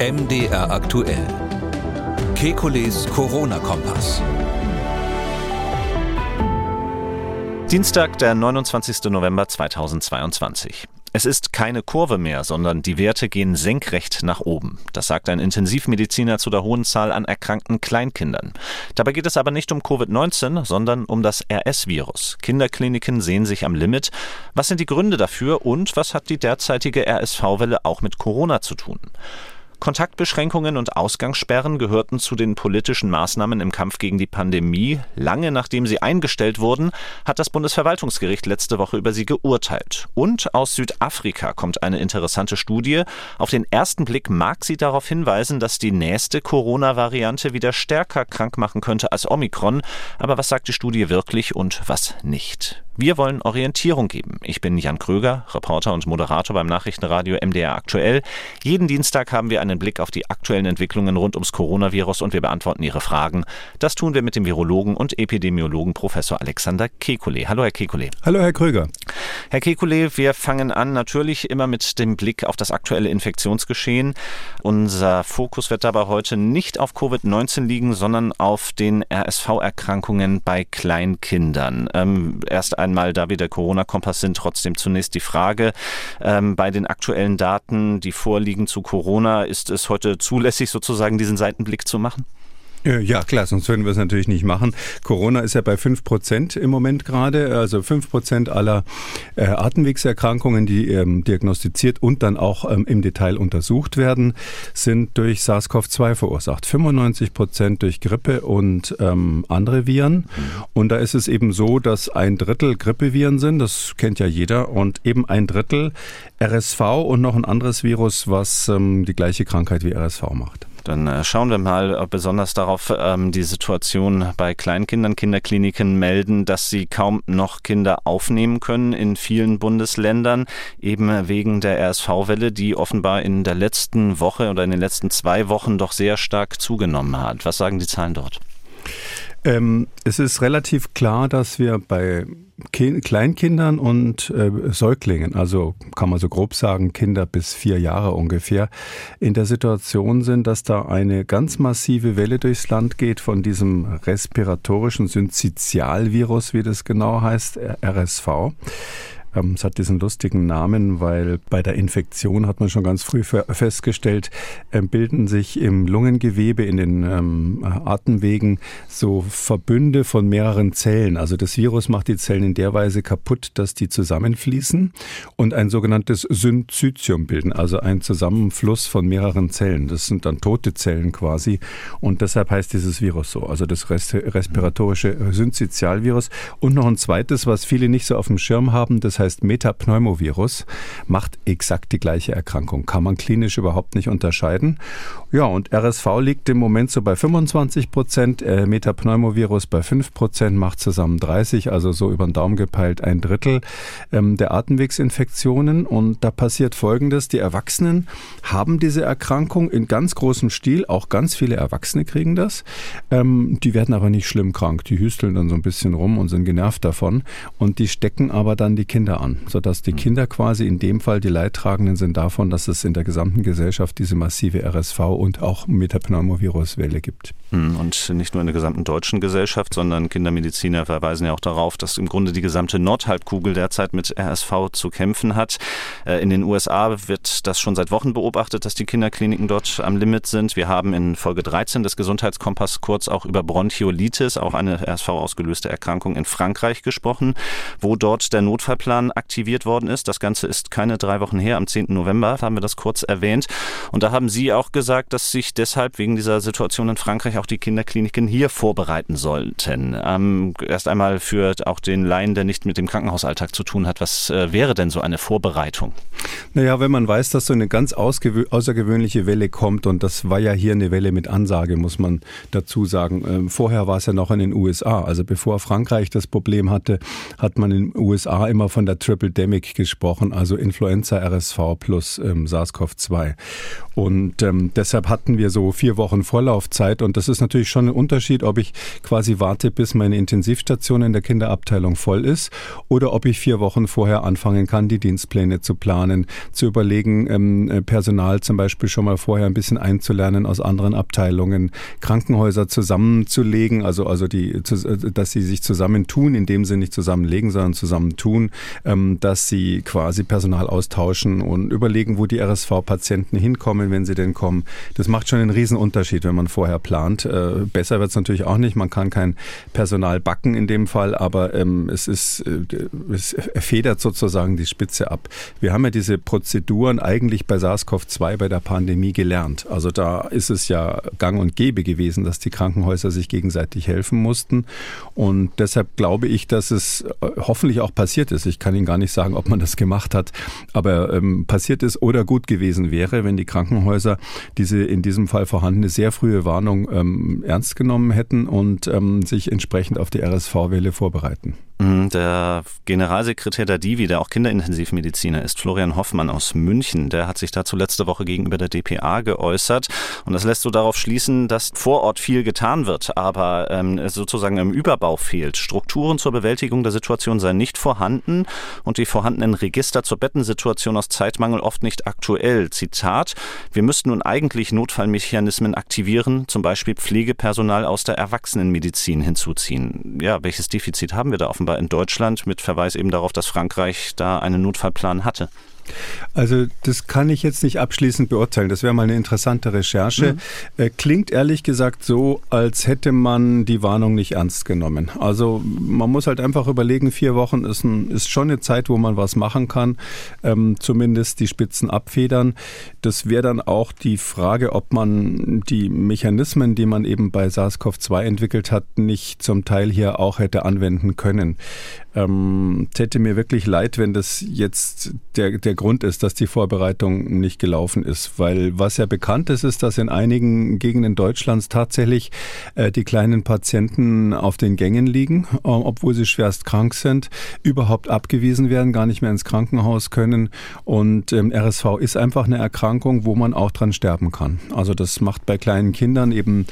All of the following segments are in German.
MDR aktuell. Kekules Corona-Kompass. Dienstag, der 29. November 2022. Es ist keine Kurve mehr, sondern die Werte gehen senkrecht nach oben. Das sagt ein Intensivmediziner zu der hohen Zahl an erkrankten Kleinkindern. Dabei geht es aber nicht um Covid-19, sondern um das RS-Virus. Kinderkliniken sehen sich am Limit. Was sind die Gründe dafür und was hat die derzeitige RSV-Welle auch mit Corona zu tun? Kontaktbeschränkungen und Ausgangssperren gehörten zu den politischen Maßnahmen im Kampf gegen die Pandemie. Lange nachdem sie eingestellt wurden, hat das Bundesverwaltungsgericht letzte Woche über sie geurteilt. Und aus Südafrika kommt eine interessante Studie. Auf den ersten Blick mag sie darauf hinweisen, dass die nächste Corona-Variante wieder stärker krank machen könnte als Omikron. Aber was sagt die Studie wirklich und was nicht? Wir wollen Orientierung geben. Ich bin Jan Kröger, Reporter und Moderator beim Nachrichtenradio MDR Aktuell. Jeden Dienstag haben wir einen Blick auf die aktuellen Entwicklungen rund ums Coronavirus und wir beantworten Ihre Fragen. Das tun wir mit dem Virologen und Epidemiologen Professor Alexander Kekulé. Hallo, Herr Kekulé. Hallo, Herr Kröger. Herr Kekulé, wir fangen an natürlich immer mit dem Blick auf das aktuelle Infektionsgeschehen. Unser Fokus wird dabei heute nicht auf Covid-19 liegen, sondern auf den RSV-Erkrankungen bei Kleinkindern. Ähm, erst einmal, da wir der Corona-Kompass sind, trotzdem zunächst die Frage, ähm, bei den aktuellen Daten, die vorliegen zu Corona, ist es heute zulässig, sozusagen diesen Seitenblick zu machen? Äh, ja, klar, sonst würden wir es natürlich nicht machen. Corona ist ja bei fünf Prozent im Moment gerade. Also fünf Prozent aller äh, Atemwegserkrankungen, die ähm, diagnostiziert und dann auch ähm, im Detail untersucht werden, sind durch SARS-CoV-2 verursacht. 95 Prozent durch Grippe und ähm, andere Viren. Und da ist es eben so, dass ein Drittel Grippeviren sind, das kennt ja jeder, und eben ein Drittel RSV und noch ein anderes Virus, was ähm, die gleiche Krankheit wie RSV macht. Dann äh, schauen wir mal besonders darauf, ähm, die Situation bei Kleinkindern. Kinderkliniken melden, dass sie kaum noch Kinder aufnehmen können in vielen Bundesländern, eben wegen der RSV-Welle, die offenbar in der letzten Woche oder in den letzten zwei Wochen doch sehr stark zugenommen hat. Was sagen die Zahlen dort? Ähm, es ist relativ klar, dass wir bei Kleinkindern und äh, Säuglingen, also kann man so grob sagen, Kinder bis vier Jahre ungefähr, in der Situation sind, dass da eine ganz massive Welle durchs Land geht von diesem respiratorischen Syncytialvirus, wie das genau heißt, RSV. Ähm, es hat diesen lustigen Namen, weil bei der Infektion hat man schon ganz früh festgestellt, ähm, bilden sich im Lungengewebe, in den ähm, Atemwegen so Verbünde von mehreren Zellen. Also das Virus macht die Zellen in der Weise kaputt, dass die zusammenfließen und ein sogenanntes Synzytium bilden, also ein Zusammenfluss von mehreren Zellen. Das sind dann tote Zellen quasi und deshalb heißt dieses Virus so, also das respiratorische Synzytialvirus. Und noch ein zweites, was viele nicht so auf dem Schirm haben, das heißt heißt Metapneumovirus, macht exakt die gleiche Erkrankung. Kann man klinisch überhaupt nicht unterscheiden. Ja, und RSV liegt im Moment so bei 25 Prozent, äh, Metapneumovirus bei 5 Prozent, macht zusammen 30, also so über den Daumen gepeilt ein Drittel ähm, der Atemwegsinfektionen. Und da passiert Folgendes, die Erwachsenen haben diese Erkrankung in ganz großem Stil, auch ganz viele Erwachsene kriegen das. Ähm, die werden aber nicht schlimm krank, die hüsteln dann so ein bisschen rum und sind genervt davon. Und die stecken aber dann die Kinder Kinder an, sodass die Kinder quasi in dem Fall die Leidtragenden sind davon, dass es in der gesamten Gesellschaft diese massive RSV und auch Metapneumoviruswelle gibt. Hm, und nicht nur in der gesamten deutschen Gesellschaft, sondern Kindermediziner verweisen ja auch darauf, dass im Grunde die gesamte Nordhalbkugel derzeit mit RSV zu kämpfen hat. Äh, in den USA wird das schon seit Wochen beobachtet, dass die Kinderkliniken dort am Limit sind. Wir haben in Folge 13 des Gesundheitskompass kurz auch über Bronchiolitis, auch eine RSV ausgelöste Erkrankung in Frankreich gesprochen, wo dort der Notfallplan Plan aktiviert worden ist. Das Ganze ist keine drei Wochen her, am 10. November haben wir das kurz erwähnt. Und da haben Sie auch gesagt, dass sich deshalb wegen dieser Situation in Frankreich auch die Kinderkliniken hier vorbereiten sollten. Ähm, erst einmal für auch den Laien, der nicht mit dem Krankenhausalltag zu tun hat, was äh, wäre denn so eine Vorbereitung? Naja, wenn man weiß, dass so eine ganz außergewöhnliche Welle kommt und das war ja hier eine Welle mit Ansage, muss man dazu sagen. Ähm, vorher war es ja noch in den USA. Also bevor Frankreich das Problem hatte, hat man in den USA immer von von der Triple Demic gesprochen, also Influenza, RSV plus ähm, SARS-CoV-2. Und ähm, deshalb hatten wir so vier Wochen Vorlaufzeit. Und das ist natürlich schon ein Unterschied, ob ich quasi warte, bis meine Intensivstation in der Kinderabteilung voll ist oder ob ich vier Wochen vorher anfangen kann, die Dienstpläne zu planen, zu überlegen, ähm, äh, Personal zum Beispiel schon mal vorher ein bisschen einzulernen aus anderen Abteilungen, Krankenhäuser zusammenzulegen, also also die, äh, dass sie sich zusammentun, in dem sie nicht zusammenlegen, sondern zusammentun, ähm, dass sie quasi Personal austauschen und überlegen, wo die RSV-Patienten hinkommen, wenn sie denn kommen. Das macht schon einen riesen Unterschied, wenn man vorher plant. Äh, besser wird es natürlich auch nicht. Man kann kein Personal backen in dem Fall, aber ähm, es ist, äh, es federt sozusagen die Spitze ab. Wir haben ja diese Prozeduren eigentlich bei SARS-CoV-2 bei der Pandemie gelernt. Also da ist es ja gang und gäbe gewesen, dass die Krankenhäuser sich gegenseitig helfen mussten. Und deshalb glaube ich, dass es äh, hoffentlich auch passiert ist. Ich kann Ihnen gar nicht sagen, ob man das gemacht hat, aber ähm, passiert ist oder gut gewesen wäre, wenn die Krankenhäuser diese in diesem Fall vorhandene sehr frühe Warnung ähm, ernst genommen hätten und ähm, sich entsprechend auf die RSV-Welle vorbereiten. Mhm, der Generalsekretär der Divi, der auch Kinderintensivmediziner ist, Florian Hoffmann aus München, der hat sich dazu letzte Woche gegenüber der DPA geäußert. Und das lässt so darauf schließen, dass vor Ort viel getan wird, aber ähm, sozusagen im Überbau fehlt. Strukturen zur Bewältigung der Situation seien nicht vorhanden und die vorhandenen Register zur Bettensituation aus Zeitmangel oft nicht aktuell. Zitat, wir müssten nun eigentlich Notfallmechanismen aktivieren, zum Beispiel Pflegepersonal aus der Erwachsenenmedizin hinzuziehen. Ja, welches Defizit haben wir da offenbar? in Deutschland mit Verweis eben darauf, dass Frankreich da einen Notfallplan hatte. Also das kann ich jetzt nicht abschließend beurteilen. Das wäre mal eine interessante Recherche. Mhm. Klingt ehrlich gesagt so, als hätte man die Warnung nicht ernst genommen. Also man muss halt einfach überlegen, vier Wochen ist, ein, ist schon eine Zeit, wo man was machen kann, ähm, zumindest die Spitzen abfedern. Das wäre dann auch die Frage, ob man die Mechanismen, die man eben bei SARS-CoV-2 entwickelt hat, nicht zum Teil hier auch hätte anwenden können. Ähm, täte mir wirklich leid, wenn das jetzt der, der Grund ist, dass die Vorbereitung nicht gelaufen ist. Weil was ja bekannt ist, ist, dass in einigen Gegenden Deutschlands tatsächlich äh, die kleinen Patienten auf den Gängen liegen, äh, obwohl sie schwerst krank sind, überhaupt abgewiesen werden, gar nicht mehr ins Krankenhaus können. Und ähm, RSV ist einfach eine Erkrankung, wo man auch dran sterben kann. Also das macht bei kleinen Kindern eben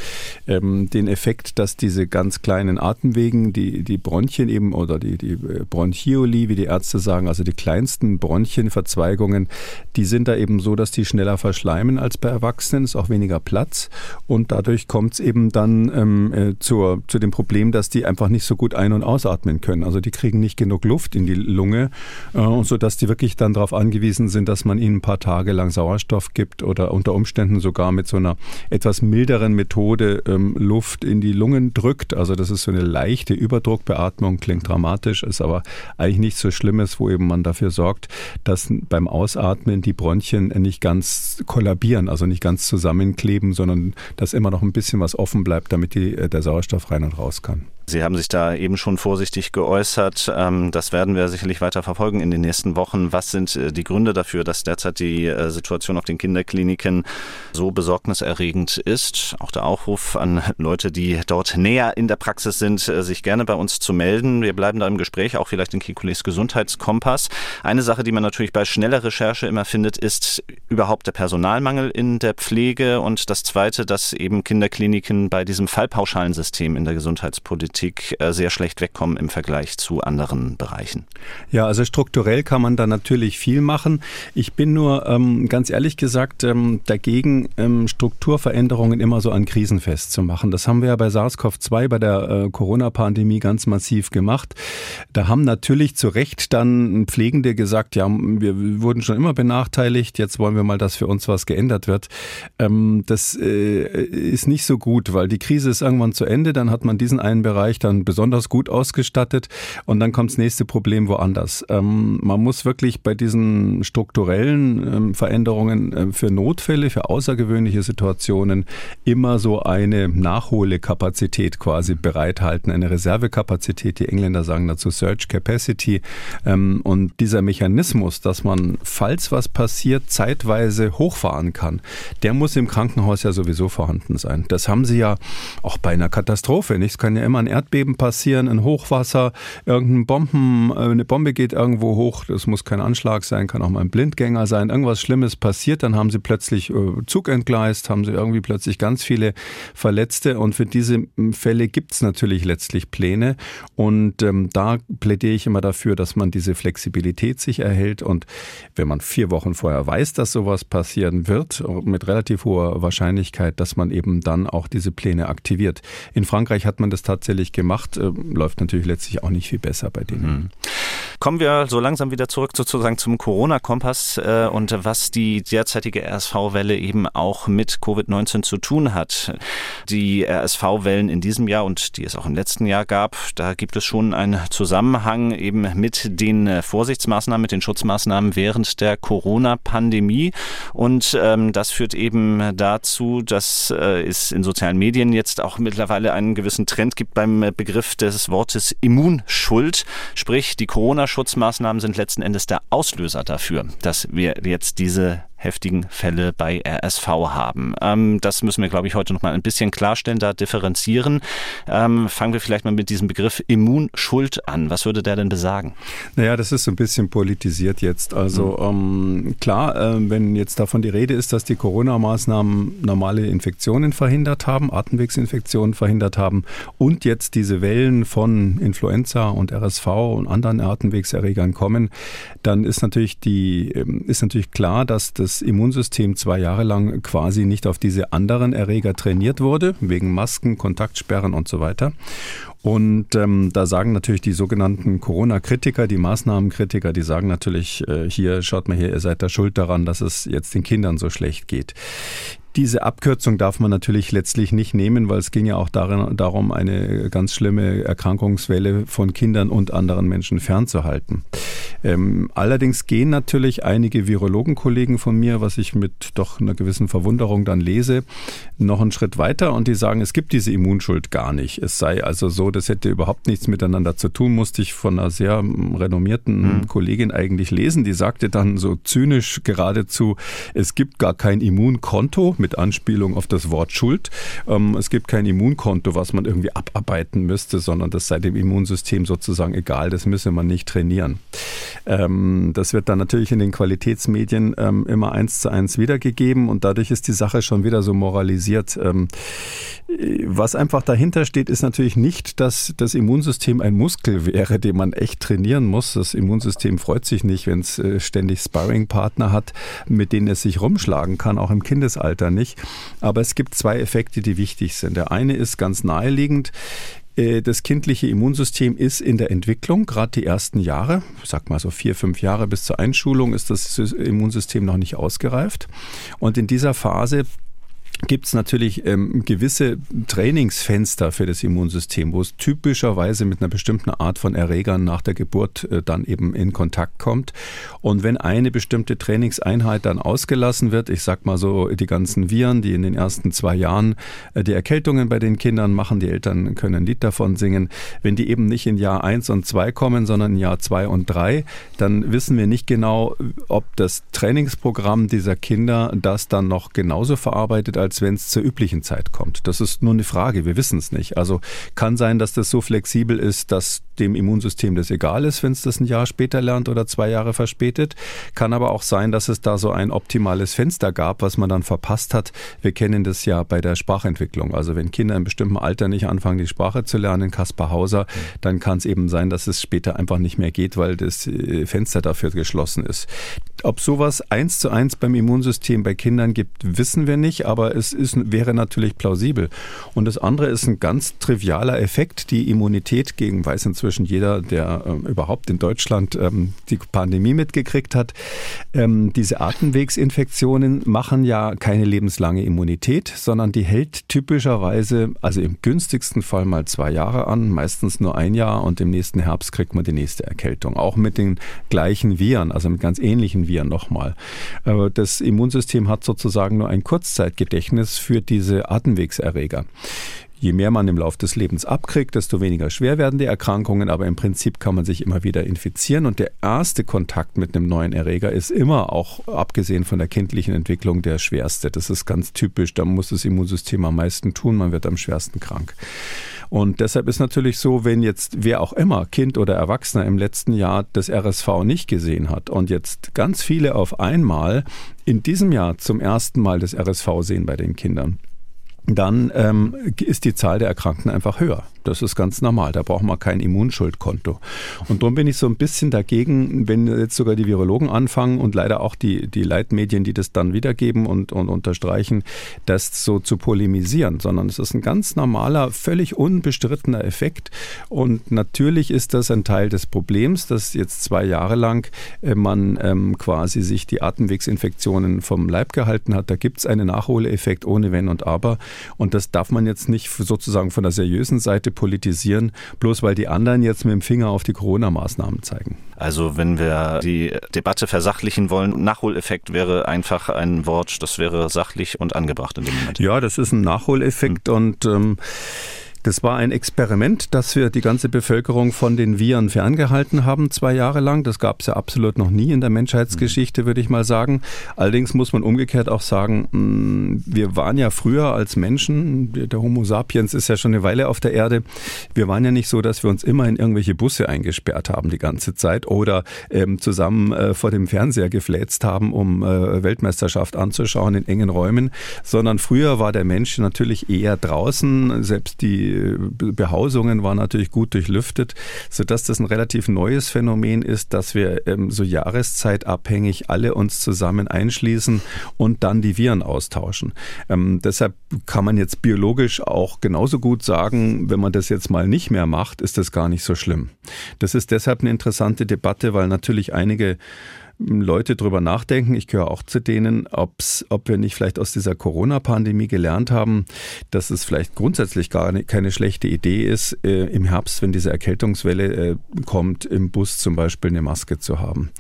ähm, den Effekt, dass diese ganz kleinen Atemwegen, die, die Bronchien eben oder die, die äh, Bronchioli, wie die Ärzte sagen, also die kleinsten Bronchienverzweigungen, die sind da eben so, dass die schneller verschleimen als bei Erwachsenen, ist auch weniger Platz und dadurch kommt es eben dann ähm, äh, zur, zu dem Problem, dass die einfach nicht so gut ein- und ausatmen können. Also die kriegen nicht genug Luft in die Lunge, äh, sodass die wirklich dann darauf angewiesen sind, dass man ihnen ein paar Tage lang Sauerstoff gibt oder unter Umständen sogar mit so einer etwas milderen Methode ähm, Luft in die Lungen drückt. Also das ist so eine leichte Überdruckbeatmung, klingt dramatisch, ist aber eigentlich nichts so Schlimmes, wo eben man dafür sorgt, dass beim Ausatmen die Bronchien nicht ganz kollabieren, also nicht ganz zusammenkleben, sondern dass immer noch ein bisschen was offen bleibt, damit die, äh, der Sauerstoff rein und raus kann. Sie haben sich da eben schon vorsichtig geäußert. Ähm, das werden wir sicherlich weiter verfolgen in den nächsten Wochen. Was sind äh, die Gründe dafür, dass derzeit die äh, Situation auf den Kinderkliniken so besorgniserregend ist? Auch der Aufruf an Leute, die dort näher in der Praxis sind, äh, sich gerne bei uns zu melden. Wir bleiben da im Gespräch, auch vielleicht in Kikules Gesundheitskompass. Eine Sache, die man natürlich bei schneller Recherche immer findet, ist überhaupt der Personalmangel in der Pflege und das Zweite, dass eben Kinderkliniken bei diesem Fallpauschalensystem in der Gesundheitspolitik Politik äh, sehr schlecht wegkommen im Vergleich zu anderen Bereichen. Ja, also strukturell kann man da natürlich viel machen. Ich bin nur ähm, ganz ehrlich gesagt ähm, dagegen, ähm, Strukturveränderungen immer so an Krisen festzumachen. Das haben wir ja bei SARS-CoV-2, bei der äh, Corona-Pandemie ganz massiv gemacht. Da haben natürlich zu Recht dann Pflegende gesagt, ja, wir wurden schon immer benachteiligt, jetzt wollen wir mal, dass für uns was geändert wird. Ähm, das äh, ist nicht so gut, weil die Krise ist irgendwann zu Ende, dann hat man diesen einen Bereich Bereich dann besonders gut ausgestattet und dann kommt das nächste Problem woanders. Ähm, man muss wirklich bei diesen strukturellen ähm, Veränderungen äh, für Notfälle, für außergewöhnliche Situationen immer so eine Nachholekapazität quasi bereithalten, eine Reservekapazität. Die Engländer sagen dazu Search Capacity. Ähm, und dieser Mechanismus, dass man, falls was passiert, zeitweise hochfahren kann, der muss im Krankenhaus ja sowieso vorhanden sein. Das haben sie ja auch bei einer Katastrophe. Nicht? Es kann ja immer ein Erdbeben passieren, ein Hochwasser, irgendein Bomben, äh, eine Bombe geht irgendwo hoch, das muss kein Anschlag sein, kann auch mal ein Blindgänger sein, irgendwas Schlimmes passiert, dann haben sie plötzlich äh, Zug entgleist, haben sie irgendwie plötzlich ganz viele Verletzte und für diese Fälle gibt es natürlich letztlich Pläne. Und ähm, da plädiere ich immer dafür, dass man diese Flexibilität sich erhält. Und wenn man vier Wochen vorher weiß, dass sowas passieren wird, mit relativ hoher Wahrscheinlichkeit, dass man eben dann auch diese Pläne aktiviert. In Frankreich hat man das tatsächlich gemacht, äh, läuft natürlich letztlich auch nicht viel besser bei denen. Mhm. Kommen wir so langsam wieder zurück sozusagen zum Corona-Kompass äh, und was die derzeitige RSV-Welle eben auch mit Covid-19 zu tun hat. Die RSV-Wellen in diesem Jahr und die es auch im letzten Jahr gab, da gibt es schon einen Zusammenhang eben mit den Vorsichtsmaßnahmen, mit den Schutzmaßnahmen während der Corona-Pandemie. Und ähm, das führt eben dazu, dass äh, es in sozialen Medien jetzt auch mittlerweile einen gewissen Trend gibt beim Begriff des Wortes Immunschuld, sprich die Corona Schutzmaßnahmen sind letzten Endes der Auslöser dafür, dass wir jetzt diese heftigen Fälle bei RSV haben. Ähm, das müssen wir, glaube ich, heute noch mal ein bisschen klarstellen, da differenzieren. Ähm, fangen wir vielleicht mal mit diesem Begriff Immunschuld an. Was würde der denn besagen? Naja, das ist ein bisschen politisiert jetzt. Also mhm. ähm, klar, äh, wenn jetzt davon die Rede ist, dass die Corona-Maßnahmen normale Infektionen verhindert haben, Atemwegsinfektionen verhindert haben und jetzt diese Wellen von Influenza und RSV und anderen Atemwegserregern kommen, dann ist natürlich die ähm, ist natürlich klar, dass das das Immunsystem zwei Jahre lang quasi nicht auf diese anderen Erreger trainiert wurde, wegen Masken, Kontaktsperren und so weiter. Und ähm, da sagen natürlich die sogenannten Corona-Kritiker, die Maßnahmenkritiker, die sagen natürlich, äh, hier schaut mal hier, ihr seid da schuld daran, dass es jetzt den Kindern so schlecht geht. Diese Abkürzung darf man natürlich letztlich nicht nehmen, weil es ging ja auch darin, darum, eine ganz schlimme Erkrankungswelle von Kindern und anderen Menschen fernzuhalten. Ähm, allerdings gehen natürlich einige Virologenkollegen von mir, was ich mit doch einer gewissen Verwunderung dann lese, noch einen Schritt weiter und die sagen, es gibt diese Immunschuld gar nicht. Es sei also so, das hätte überhaupt nichts miteinander zu tun, musste ich von einer sehr renommierten mhm. Kollegin eigentlich lesen. Die sagte dann so zynisch geradezu, es gibt gar kein Immunkonto mit Anspielung auf das Wort Schuld. Ähm, es gibt kein Immunkonto, was man irgendwie abarbeiten müsste, sondern das sei dem Immunsystem sozusagen egal, das müsse man nicht trainieren. Ähm, das wird dann natürlich in den Qualitätsmedien ähm, immer eins zu eins wiedergegeben und dadurch ist die Sache schon wieder so moralisiert. Ähm, was einfach dahinter steht, ist natürlich nicht, dass das Immunsystem ein Muskel wäre, den man echt trainieren muss. Das Immunsystem freut sich nicht, wenn es äh, ständig Sparringpartner hat, mit denen es sich rumschlagen kann, auch im Kindesalter nicht. Aber es gibt zwei Effekte, die wichtig sind. Der eine ist ganz naheliegend. Äh, das kindliche Immunsystem ist in der Entwicklung, gerade die ersten Jahre, sag mal so vier, fünf Jahre bis zur Einschulung, ist das Immunsystem noch nicht ausgereift. Und in dieser Phase gibt es natürlich ähm, gewisse Trainingsfenster für das Immunsystem, wo es typischerweise mit einer bestimmten Art von Erregern nach der Geburt äh, dann eben in Kontakt kommt. Und wenn eine bestimmte Trainingseinheit dann ausgelassen wird, ich sag mal so die ganzen Viren, die in den ersten zwei Jahren äh, die Erkältungen bei den Kindern machen, die Eltern können ein Lied davon singen, wenn die eben nicht in Jahr eins und zwei kommen, sondern in Jahr zwei und drei, dann wissen wir nicht genau, ob das Trainingsprogramm dieser Kinder das dann noch genauso verarbeitet, als als wenn es zur üblichen Zeit kommt. Das ist nur eine Frage, wir wissen es nicht. Also kann sein, dass das so flexibel ist, dass dem Immunsystem das egal ist, wenn es das ein Jahr später lernt oder zwei Jahre verspätet. Kann aber auch sein, dass es da so ein optimales Fenster gab, was man dann verpasst hat. Wir kennen das ja bei der Sprachentwicklung. Also wenn Kinder in bestimmten Alter nicht anfangen, die Sprache zu lernen, Kaspar Hauser, dann kann es eben sein, dass es später einfach nicht mehr geht, weil das äh, Fenster dafür geschlossen ist. Ob sowas eins zu eins beim Immunsystem bei Kindern gibt, wissen wir nicht, aber es ist, wäre natürlich plausibel. Und das andere ist ein ganz trivialer Effekt. Die Immunität gegen, weiß inzwischen jeder, der äh, überhaupt in Deutschland ähm, die Pandemie mitgekriegt hat. Ähm, diese Atemwegsinfektionen machen ja keine lebenslange Immunität, sondern die hält typischerweise, also im günstigsten Fall mal zwei Jahre an, meistens nur ein Jahr und im nächsten Herbst kriegt man die nächste Erkältung. Auch mit den gleichen Viren, also mit ganz ähnlichen Viren nochmal. Äh, das Immunsystem hat sozusagen nur ein Kurzzeitgedächtnis für diese Atemwegserreger. Je mehr man im Laufe des Lebens abkriegt, desto weniger schwer werden die Erkrankungen, aber im Prinzip kann man sich immer wieder infizieren und der erste Kontakt mit einem neuen Erreger ist immer auch, abgesehen von der kindlichen Entwicklung, der schwerste. Das ist ganz typisch, da muss das Immunsystem am meisten tun, man wird am schwersten krank. Und deshalb ist natürlich so, wenn jetzt wer auch immer, Kind oder Erwachsener, im letzten Jahr das RSV nicht gesehen hat und jetzt ganz viele auf einmal in diesem Jahr zum ersten Mal das RSV sehen bei den Kindern, dann ähm, ist die Zahl der Erkrankten einfach höher. Das ist ganz normal. Da braucht man kein Immunschuldkonto. Und darum bin ich so ein bisschen dagegen, wenn jetzt sogar die Virologen anfangen und leider auch die, die Leitmedien, die das dann wiedergeben und, und unterstreichen, das so zu polemisieren, sondern es ist ein ganz normaler, völlig unbestrittener Effekt. Und natürlich ist das ein Teil des Problems, dass jetzt zwei Jahre lang äh, man ähm, quasi sich die Atemwegsinfektionen vom Leib gehalten hat. Da gibt es einen Nachholeffekt ohne Wenn und Aber. Und das darf man jetzt nicht sozusagen von der seriösen Seite politisieren, bloß weil die anderen jetzt mit dem Finger auf die Corona-Maßnahmen zeigen. Also wenn wir die Debatte versachlichen wollen, Nachholeffekt wäre einfach ein Wort, das wäre sachlich und angebracht in dem Moment. Ja, das ist ein Nachholeffekt hm. und ähm, das war ein Experiment, das wir die ganze Bevölkerung von den Viren ferngehalten haben, zwei Jahre lang. Das gab es ja absolut noch nie in der Menschheitsgeschichte, würde ich mal sagen. Allerdings muss man umgekehrt auch sagen, mm, wir waren ja früher als Menschen, der Homo sapiens ist ja schon eine Weile auf der Erde, wir waren ja nicht so, dass wir uns immer in irgendwelche Busse eingesperrt haben die ganze Zeit oder ähm, zusammen äh, vor dem Fernseher gefläzt haben, um äh, Weltmeisterschaft anzuschauen in engen Räumen, sondern früher war der Mensch natürlich eher draußen, selbst die Behausungen waren natürlich gut durchlüftet, sodass das ein relativ neues Phänomen ist, dass wir ähm, so jahreszeitabhängig alle uns zusammen einschließen und dann die Viren austauschen. Ähm, deshalb kann man jetzt biologisch auch genauso gut sagen, wenn man das jetzt mal nicht mehr macht, ist das gar nicht so schlimm. Das ist deshalb eine interessante Debatte, weil natürlich einige Leute drüber nachdenken, ich gehöre auch zu denen, ob's, ob wir nicht vielleicht aus dieser Corona-Pandemie gelernt haben, dass es vielleicht grundsätzlich gar nicht, keine schlechte Idee ist, äh, im Herbst, wenn diese Erkältungswelle äh, kommt, im Bus zum Beispiel eine Maske zu haben.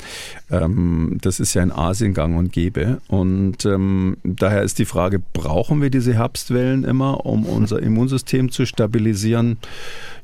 Ähm, das ist ja in Asien gang und gäbe. Und ähm, daher ist die Frage, brauchen wir diese Herbstwellen immer, um unser Immunsystem zu stabilisieren?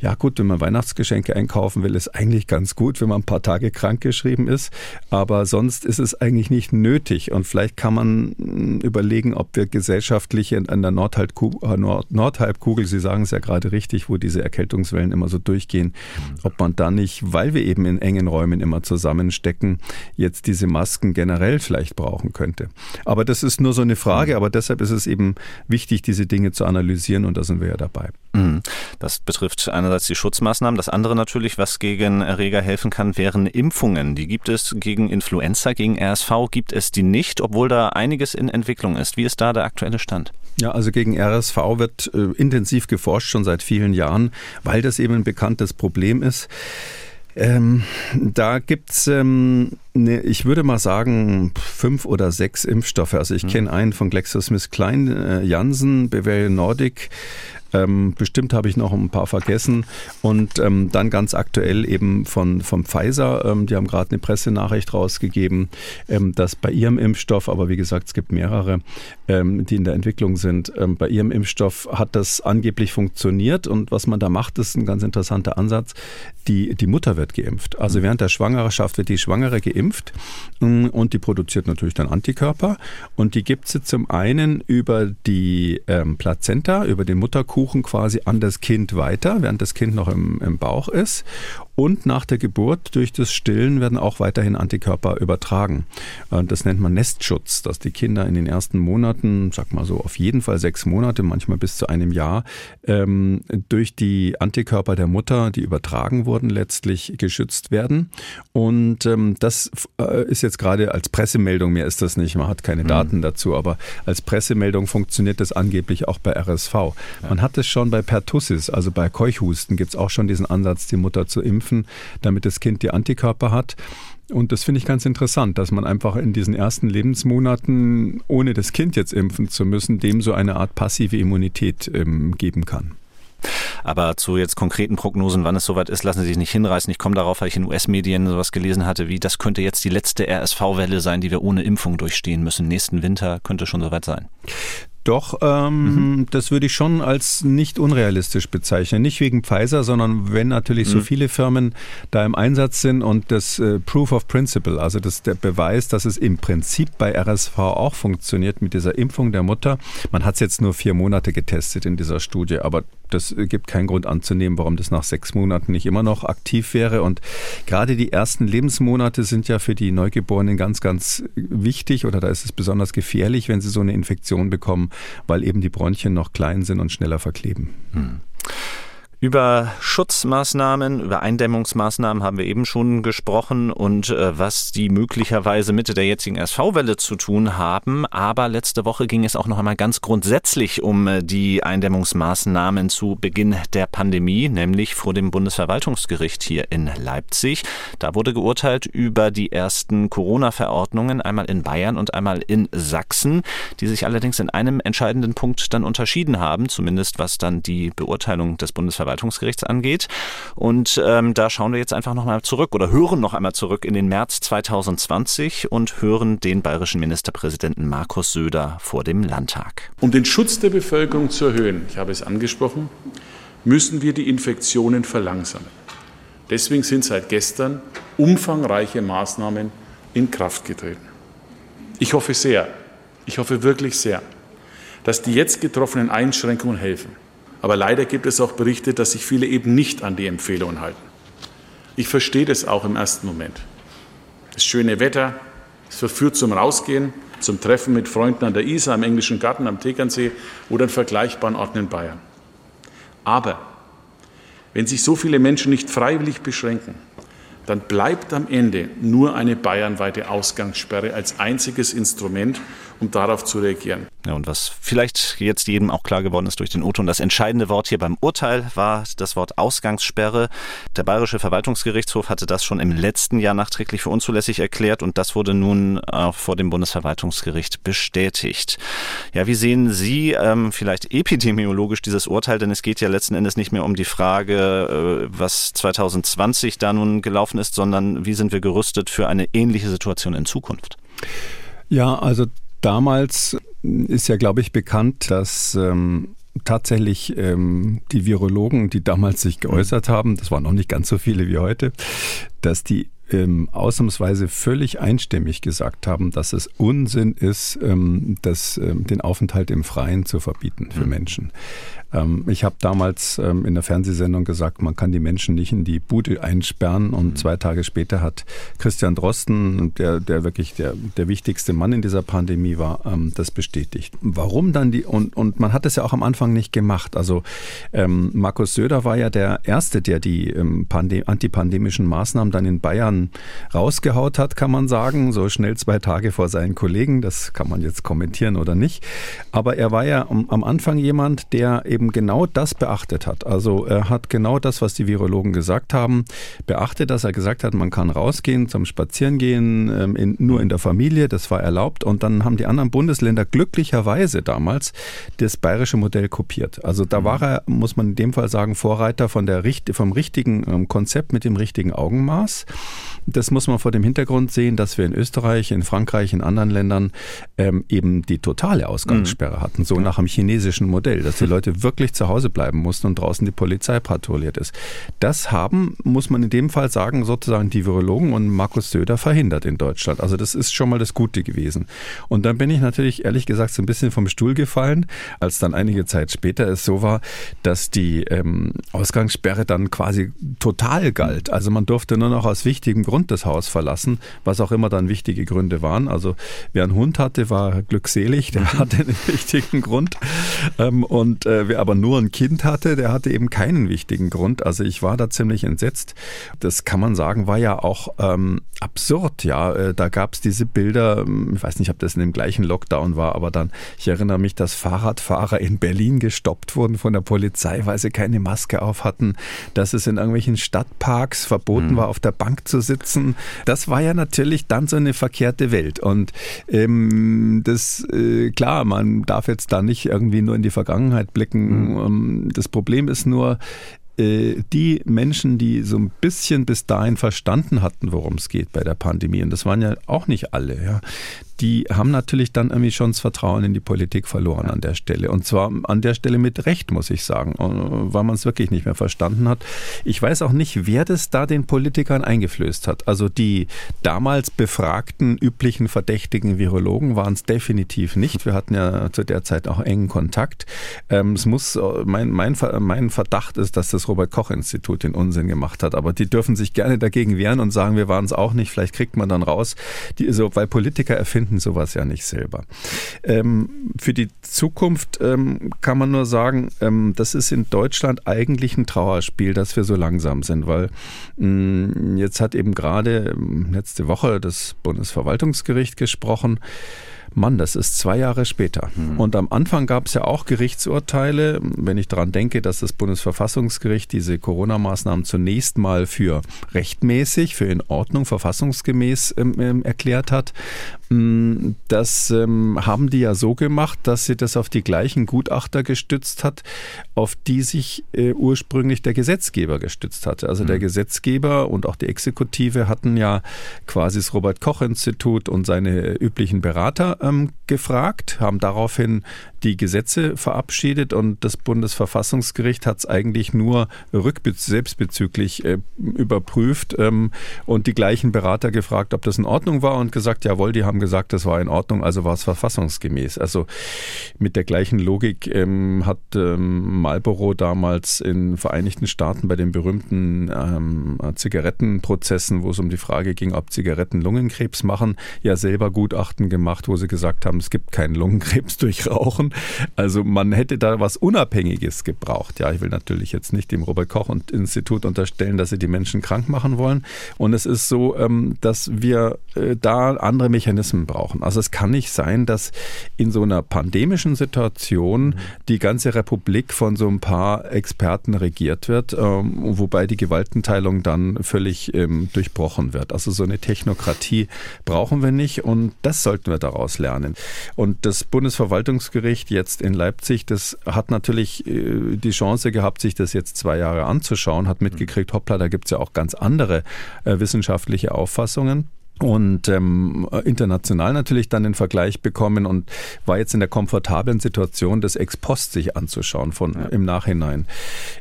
Ja gut, wenn man Weihnachtsgeschenke einkaufen will, ist eigentlich ganz gut, wenn man ein paar Tage krank geschrieben ist. Aber sonst ist es eigentlich nicht nötig. Und vielleicht kann man hm, überlegen, ob wir gesellschaftlich an der Nordhalbkugel, äh, Nordhalbkugel, Sie sagen es ja gerade richtig, wo diese Erkältungswellen immer so durchgehen, ob man da nicht, weil wir eben in engen Räumen immer zusammenstecken, jetzt diese Masken generell vielleicht brauchen könnte. Aber das ist nur so eine Frage, aber deshalb ist es eben wichtig, diese Dinge zu analysieren und da sind wir ja dabei. Mhm. Das betrifft einerseits die Schutzmaßnahmen. Das andere natürlich, was gegen Erreger helfen kann, wären Impfungen. Die gibt es gegen Influenza, gegen RSV gibt es die nicht, obwohl da einiges in Entwicklung ist. Wie ist da der aktuelle Stand? Ja, also gegen RSV wird äh, intensiv geforscht, schon seit vielen Jahren, weil das eben ein bekanntes Problem ist. Ähm, da gibt's, ähm, ne, ich würde mal sagen, fünf oder sechs Impfstoffe. Also ich mhm. kenne einen von GlaxoSmithKline, äh, Janssen, Bavarian Nordic, ähm, bestimmt habe ich noch ein paar vergessen. Und ähm, dann ganz aktuell eben von, von Pfizer. Ähm, die haben gerade eine Pressenachricht rausgegeben, ähm, dass bei ihrem Impfstoff, aber wie gesagt, es gibt mehrere, ähm, die in der Entwicklung sind, ähm, bei ihrem Impfstoff hat das angeblich funktioniert. Und was man da macht, ist ein ganz interessanter Ansatz. Die, die Mutter wird geimpft. Also während der Schwangerschaft wird die Schwangere geimpft mm, und die produziert natürlich dann Antikörper. Und die gibt sie zum einen über die Plazenta, über den Mutterkuchen, Kuchen quasi an das Kind weiter, während das Kind noch im, im Bauch ist. Und nach der Geburt durch das Stillen werden auch weiterhin Antikörper übertragen. Äh, das nennt man Nestschutz, dass die Kinder in den ersten Monaten, sag mal so, auf jeden Fall sechs Monate, manchmal bis zu einem Jahr, ähm, durch die Antikörper der Mutter, die übertragen wurden, letztlich geschützt werden. Und ähm, das äh, ist jetzt gerade als Pressemeldung, mehr ist das nicht, man hat keine mhm. Daten dazu, aber als Pressemeldung funktioniert das angeblich auch bei RSV. Man hat es schon bei Pertussis, also bei Keuchhusten, gibt es auch schon diesen Ansatz, die Mutter zu impfen impfen, damit das Kind die Antikörper hat. Und das finde ich ganz interessant, dass man einfach in diesen ersten Lebensmonaten, ohne das Kind jetzt impfen zu müssen, dem so eine Art passive Immunität ähm, geben kann. Aber zu jetzt konkreten Prognosen, wann es soweit ist, lassen Sie sich nicht hinreißen. Ich komme darauf, weil ich in US-Medien sowas gelesen hatte, wie das könnte jetzt die letzte RSV-Welle sein, die wir ohne Impfung durchstehen müssen. Nächsten Winter könnte schon soweit sein. Doch, ähm, mhm. das würde ich schon als nicht unrealistisch bezeichnen. Nicht wegen Pfizer, sondern wenn natürlich mhm. so viele Firmen da im Einsatz sind und das äh, Proof of Principle, also das, der Beweis, dass es im Prinzip bei RSV auch funktioniert mit dieser Impfung der Mutter. Man hat es jetzt nur vier Monate getestet in dieser Studie, aber das gibt keinen Grund anzunehmen, warum das nach sechs Monaten nicht immer noch aktiv wäre. Und gerade die ersten Lebensmonate sind ja für die Neugeborenen ganz, ganz wichtig oder da ist es besonders gefährlich, wenn sie so eine Infektion bekommen, weil eben die Bronchien noch klein sind und schneller verkleben. Hm. Über Schutzmaßnahmen, über Eindämmungsmaßnahmen haben wir eben schon gesprochen und äh, was die möglicherweise Mitte der jetzigen SV-Welle zu tun haben. Aber letzte Woche ging es auch noch einmal ganz grundsätzlich um äh, die Eindämmungsmaßnahmen zu Beginn der Pandemie, nämlich vor dem Bundesverwaltungsgericht hier in Leipzig. Da wurde geurteilt über die ersten Corona-Verordnungen, einmal in Bayern und einmal in Sachsen, die sich allerdings in einem entscheidenden Punkt dann unterschieden haben, zumindest was dann die Beurteilung des Bundesverwaltungsgerichts Verwaltungsgerichts angeht. Und ähm, da schauen wir jetzt einfach nochmal zurück oder hören noch einmal zurück in den März 2020 und hören den bayerischen Ministerpräsidenten Markus Söder vor dem Landtag. Um den Schutz der Bevölkerung zu erhöhen, ich habe es angesprochen, müssen wir die Infektionen verlangsamen. Deswegen sind seit gestern umfangreiche Maßnahmen in Kraft getreten. Ich hoffe sehr, ich hoffe wirklich sehr, dass die jetzt getroffenen Einschränkungen helfen. Aber leider gibt es auch Berichte, dass sich viele eben nicht an die Empfehlungen halten. Ich verstehe das auch im ersten Moment. Das schöne Wetter, es verführt zum Rausgehen, zum Treffen mit Freunden an der Isar, am Englischen Garten, am Tegernsee oder an vergleichbaren Orten in Bayern. Aber wenn sich so viele Menschen nicht freiwillig beschränken, dann bleibt am Ende nur eine bayernweite Ausgangssperre als einziges Instrument, um darauf zu reagieren. Ja, und was vielleicht jetzt jedem auch klar geworden ist durch den O-Ton, das entscheidende Wort hier beim Urteil war das Wort Ausgangssperre. Der Bayerische Verwaltungsgerichtshof hatte das schon im letzten Jahr nachträglich für unzulässig erklärt und das wurde nun äh, vor dem Bundesverwaltungsgericht bestätigt. Ja, wie sehen Sie ähm, vielleicht epidemiologisch dieses Urteil? Denn es geht ja letzten Endes nicht mehr um die Frage, äh, was 2020 da nun gelaufen ist, sondern wie sind wir gerüstet für eine ähnliche Situation in Zukunft? Ja, also Damals ist ja, glaube ich, bekannt, dass ähm, tatsächlich ähm, die Virologen, die damals sich geäußert haben, das waren noch nicht ganz so viele wie heute, dass die ähm, ausnahmsweise völlig einstimmig gesagt haben, dass es Unsinn ist, ähm, das, ähm, den Aufenthalt im Freien zu verbieten für mhm. Menschen. Ähm, ich habe damals ähm, in der Fernsehsendung gesagt, man kann die Menschen nicht in die Bude einsperren und mhm. zwei Tage später hat Christian Drosten, der, der wirklich der, der wichtigste Mann in dieser Pandemie war, ähm, das bestätigt. Warum dann die, und, und man hat es ja auch am Anfang nicht gemacht. Also ähm, Markus Söder war ja der Erste, der die ähm, antipandemischen Maßnahmen dann in Bayern rausgehaut hat, kann man sagen, so schnell zwei Tage vor seinen Kollegen. Das kann man jetzt kommentieren oder nicht. Aber er war ja am, am Anfang jemand, der eben eben genau das beachtet hat. Also er hat genau das, was die Virologen gesagt haben, beachtet, dass er gesagt hat, man kann rausgehen zum Spazierengehen, ähm, in, nur in der Familie, das war erlaubt. Und dann haben die anderen Bundesländer glücklicherweise damals das bayerische Modell kopiert. Also da war er, muss man in dem Fall sagen, Vorreiter von der, vom richtigen ähm, Konzept mit dem richtigen Augenmaß. Das muss man vor dem Hintergrund sehen, dass wir in Österreich, in Frankreich, in anderen Ländern ähm, eben die totale Ausgangssperre mhm. hatten, so nach dem chinesischen Modell, dass die Leute wirklich zu Hause bleiben mussten und draußen die Polizei patrouilliert ist. Das haben, muss man in dem Fall sagen, sozusagen die Virologen und Markus Söder verhindert in Deutschland. Also das ist schon mal das Gute gewesen. Und dann bin ich natürlich ehrlich gesagt so ein bisschen vom Stuhl gefallen, als dann einige Zeit später es so war, dass die ähm, Ausgangssperre dann quasi total galt. Also man durfte nur noch aus wichtigem Grund Grund das Haus verlassen, was auch immer dann wichtige Gründe waren. Also wer einen Hund hatte, war glückselig, der hatte einen wichtigen Grund. Ähm, und äh, wer aber nur ein Kind hatte, der hatte eben keinen wichtigen Grund. Also ich war da ziemlich entsetzt. Das kann man sagen, war ja auch ähm, absurd. Ja, äh, da gab es diese Bilder. Ähm, ich weiß nicht, ob das in dem gleichen Lockdown war, aber dann, ich erinnere mich, dass Fahrradfahrer in Berlin gestoppt wurden von der Polizei, weil sie keine Maske auf hatten, dass es in irgendwelchen Stadtparks verboten mhm. war, auf der Bank zu sitzen sitzen. Das war ja natürlich dann so eine verkehrte Welt. Und ähm, das, äh, klar, man darf jetzt da nicht irgendwie nur in die Vergangenheit blicken. Ähm, das Problem ist nur, die Menschen, die so ein bisschen bis dahin verstanden hatten, worum es geht bei der Pandemie, und das waren ja auch nicht alle, ja, die haben natürlich dann irgendwie schon das Vertrauen in die Politik verloren an der Stelle. Und zwar an der Stelle mit Recht, muss ich sagen, äh, weil man es wirklich nicht mehr verstanden hat. Ich weiß auch nicht, wer das da den Politikern eingeflößt hat. Also die damals befragten üblichen verdächtigen Virologen waren es definitiv nicht. Wir hatten ja zu der Zeit auch engen Kontakt. Ähm, es muss, äh, mein, mein, mein Verdacht ist, dass das Robert-Koch-Institut den Unsinn gemacht hat. Aber die dürfen sich gerne dagegen wehren und sagen, wir waren es auch nicht. Vielleicht kriegt man dann raus, die, so, weil Politiker erfinden finden sowas ja nicht selber. Ähm, für die Zukunft ähm, kann man nur sagen, ähm, das ist in Deutschland eigentlich ein Trauerspiel, dass wir so langsam sind, weil mh, mm, jetzt hat eben gerade ähm, letzte Woche das Bundesverwaltungsgericht gesprochen. Mann, das ist zwei Jahre später. Mhm. Und am Anfang gab es ja auch Gerichtsurteile, wenn ich daran denke, dass das Bundesverfassungsgericht diese Corona-Maßnahmen zunächst mal für rechtmäßig, für in Ordnung, verfassungsgemäß ähm, ähm erklärt hat. Mm, das ähm, haben die ja so gemacht, dass sie das auf die gleichen Gutachter gestützt hat, auf die sich äh, ursprünglich der Gesetzgeber gestützt hatte. Also mhm. der Gesetzgeber und auch die Exekutive hatten ja quasi das Robert Koch Institut und seine üblichen Berater ähm, gefragt, haben daraufhin die Gesetze verabschiedet und das Bundesverfassungsgericht hat es eigentlich nur selbstbezüglich äh, überprüft ähm, und die gleichen Berater gefragt, ob das in Ordnung war und gesagt, jawohl, die haben gesagt, das war in Ordnung, also war es verfassungsgemäß. Also mit der gleichen Logik ähm, hat ähm, Marlboro damals in Vereinigten Staaten bei den berühmten ähm, Zigarettenprozessen, wo es um die Frage ging, ob Zigaretten Lungenkrebs machen, ja selber Gutachten gemacht, wo sie gesagt haben, es gibt keinen Lungenkrebs durch Rauchen also man hätte da was Unabhängiges gebraucht. Ja, ich will natürlich jetzt nicht dem Robert Koch Institut unterstellen, dass sie die Menschen krank machen wollen. Und es ist so, ähm, dass wir äh, da andere Mechanismen brauchen. Also es kann nicht sein, dass in so einer pandemischen Situation die ganze Republik von so ein paar Experten regiert wird, ähm, wobei die Gewaltenteilung dann völlig ähm, durchbrochen wird. Also so eine Technokratie brauchen wir nicht und das sollten wir daraus lernen. Und das Bundesverwaltungsgericht Gericht jetzt in Leipzig, das hat natürlich äh, die Chance gehabt, sich das jetzt zwei Jahre anzuschauen, hat mitgekriegt, hoppla, da gibt es ja auch ganz andere äh, wissenschaftliche Auffassungen und ähm, international natürlich dann den Vergleich bekommen und war jetzt in der komfortablen Situation, das Ex Post sich anzuschauen von ja. im Nachhinein.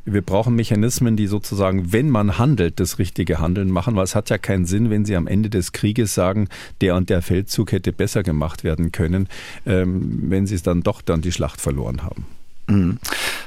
Wir brauchen Mechanismen, die sozusagen, wenn man handelt, das richtige Handeln machen, weil es hat ja keinen Sinn, wenn Sie am Ende des Krieges sagen, der und der Feldzug hätte besser gemacht werden können, ähm, wenn Sie es dann doch dann die Schlacht verloren haben. Mhm.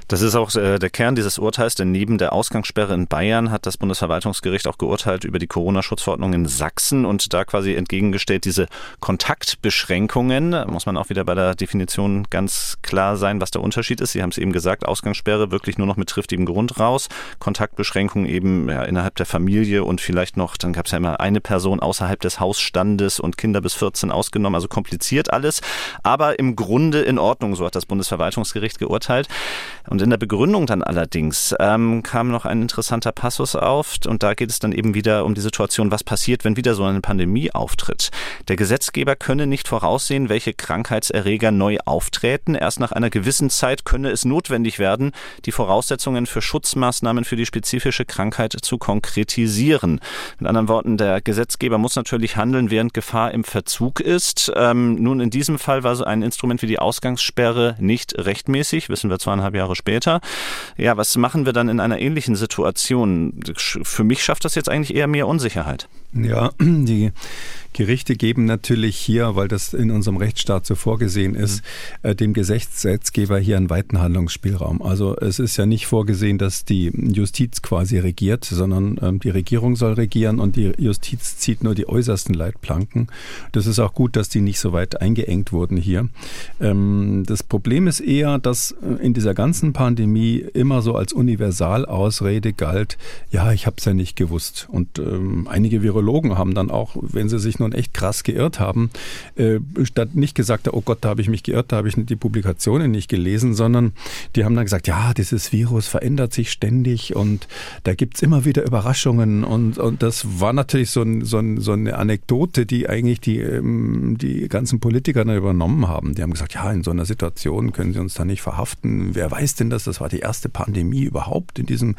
Das ist auch äh, der Kern dieses Urteils, denn neben der Ausgangssperre in Bayern hat das Bundesverwaltungsgericht auch geurteilt über die Corona-Schutzverordnung in Sachsen und da quasi entgegengestellt diese Kontaktbeschränkungen. Da muss man auch wieder bei der Definition ganz klar sein, was der Unterschied ist. Sie haben es eben gesagt, Ausgangssperre wirklich nur noch mit triftigem Grund raus, Kontaktbeschränkungen eben ja, innerhalb der Familie und vielleicht noch, dann gab es ja immer eine Person außerhalb des Hausstandes und Kinder bis 14 ausgenommen, also kompliziert alles, aber im Grunde in Ordnung, so hat das Bundesverwaltungsgericht geurteilt. Und und in der Begründung dann allerdings ähm, kam noch ein interessanter Passus auf und da geht es dann eben wieder um die Situation, was passiert, wenn wieder so eine Pandemie auftritt. Der Gesetzgeber könne nicht voraussehen, welche Krankheitserreger neu auftreten. Erst nach einer gewissen Zeit könne es notwendig werden, die Voraussetzungen für Schutzmaßnahmen für die spezifische Krankheit zu konkretisieren. Mit anderen Worten, der Gesetzgeber muss natürlich handeln, während Gefahr im Verzug ist. Ähm, nun, in diesem Fall war so ein Instrument wie die Ausgangssperre nicht rechtmäßig, wissen wir zweieinhalb Jahre später. Ja, was machen wir dann in einer ähnlichen Situation? Für mich schafft das jetzt eigentlich eher mehr Unsicherheit. Ja, die Gerichte geben natürlich hier, weil das in unserem Rechtsstaat so vorgesehen ist, mhm. äh, dem Gesetzgeber hier einen weiten Handlungsspielraum. Also es ist ja nicht vorgesehen, dass die Justiz quasi regiert, sondern ähm, die Regierung soll regieren und die Justiz zieht nur die äußersten Leitplanken. Das ist auch gut, dass die nicht so weit eingeengt wurden hier. Ähm, das Problem ist eher, dass in dieser ganzen Pandemie immer so als Universalausrede galt, ja, ich habe es ja nicht gewusst. Und ähm, einige Virologen haben dann auch, wenn sie sich nun echt krass geirrt haben, äh, statt nicht gesagt, oh Gott, da habe ich mich geirrt, da habe ich die Publikationen nicht gelesen, sondern die haben dann gesagt, ja, dieses Virus verändert sich ständig und da gibt es immer wieder Überraschungen und, und das war natürlich so, ein, so, ein, so eine Anekdote, die eigentlich die, ähm, die ganzen Politiker dann übernommen haben. Die haben gesagt, ja, in so einer Situation können sie uns da nicht verhaften. Wer weiß denn, das. Das war die erste Pandemie überhaupt in diesem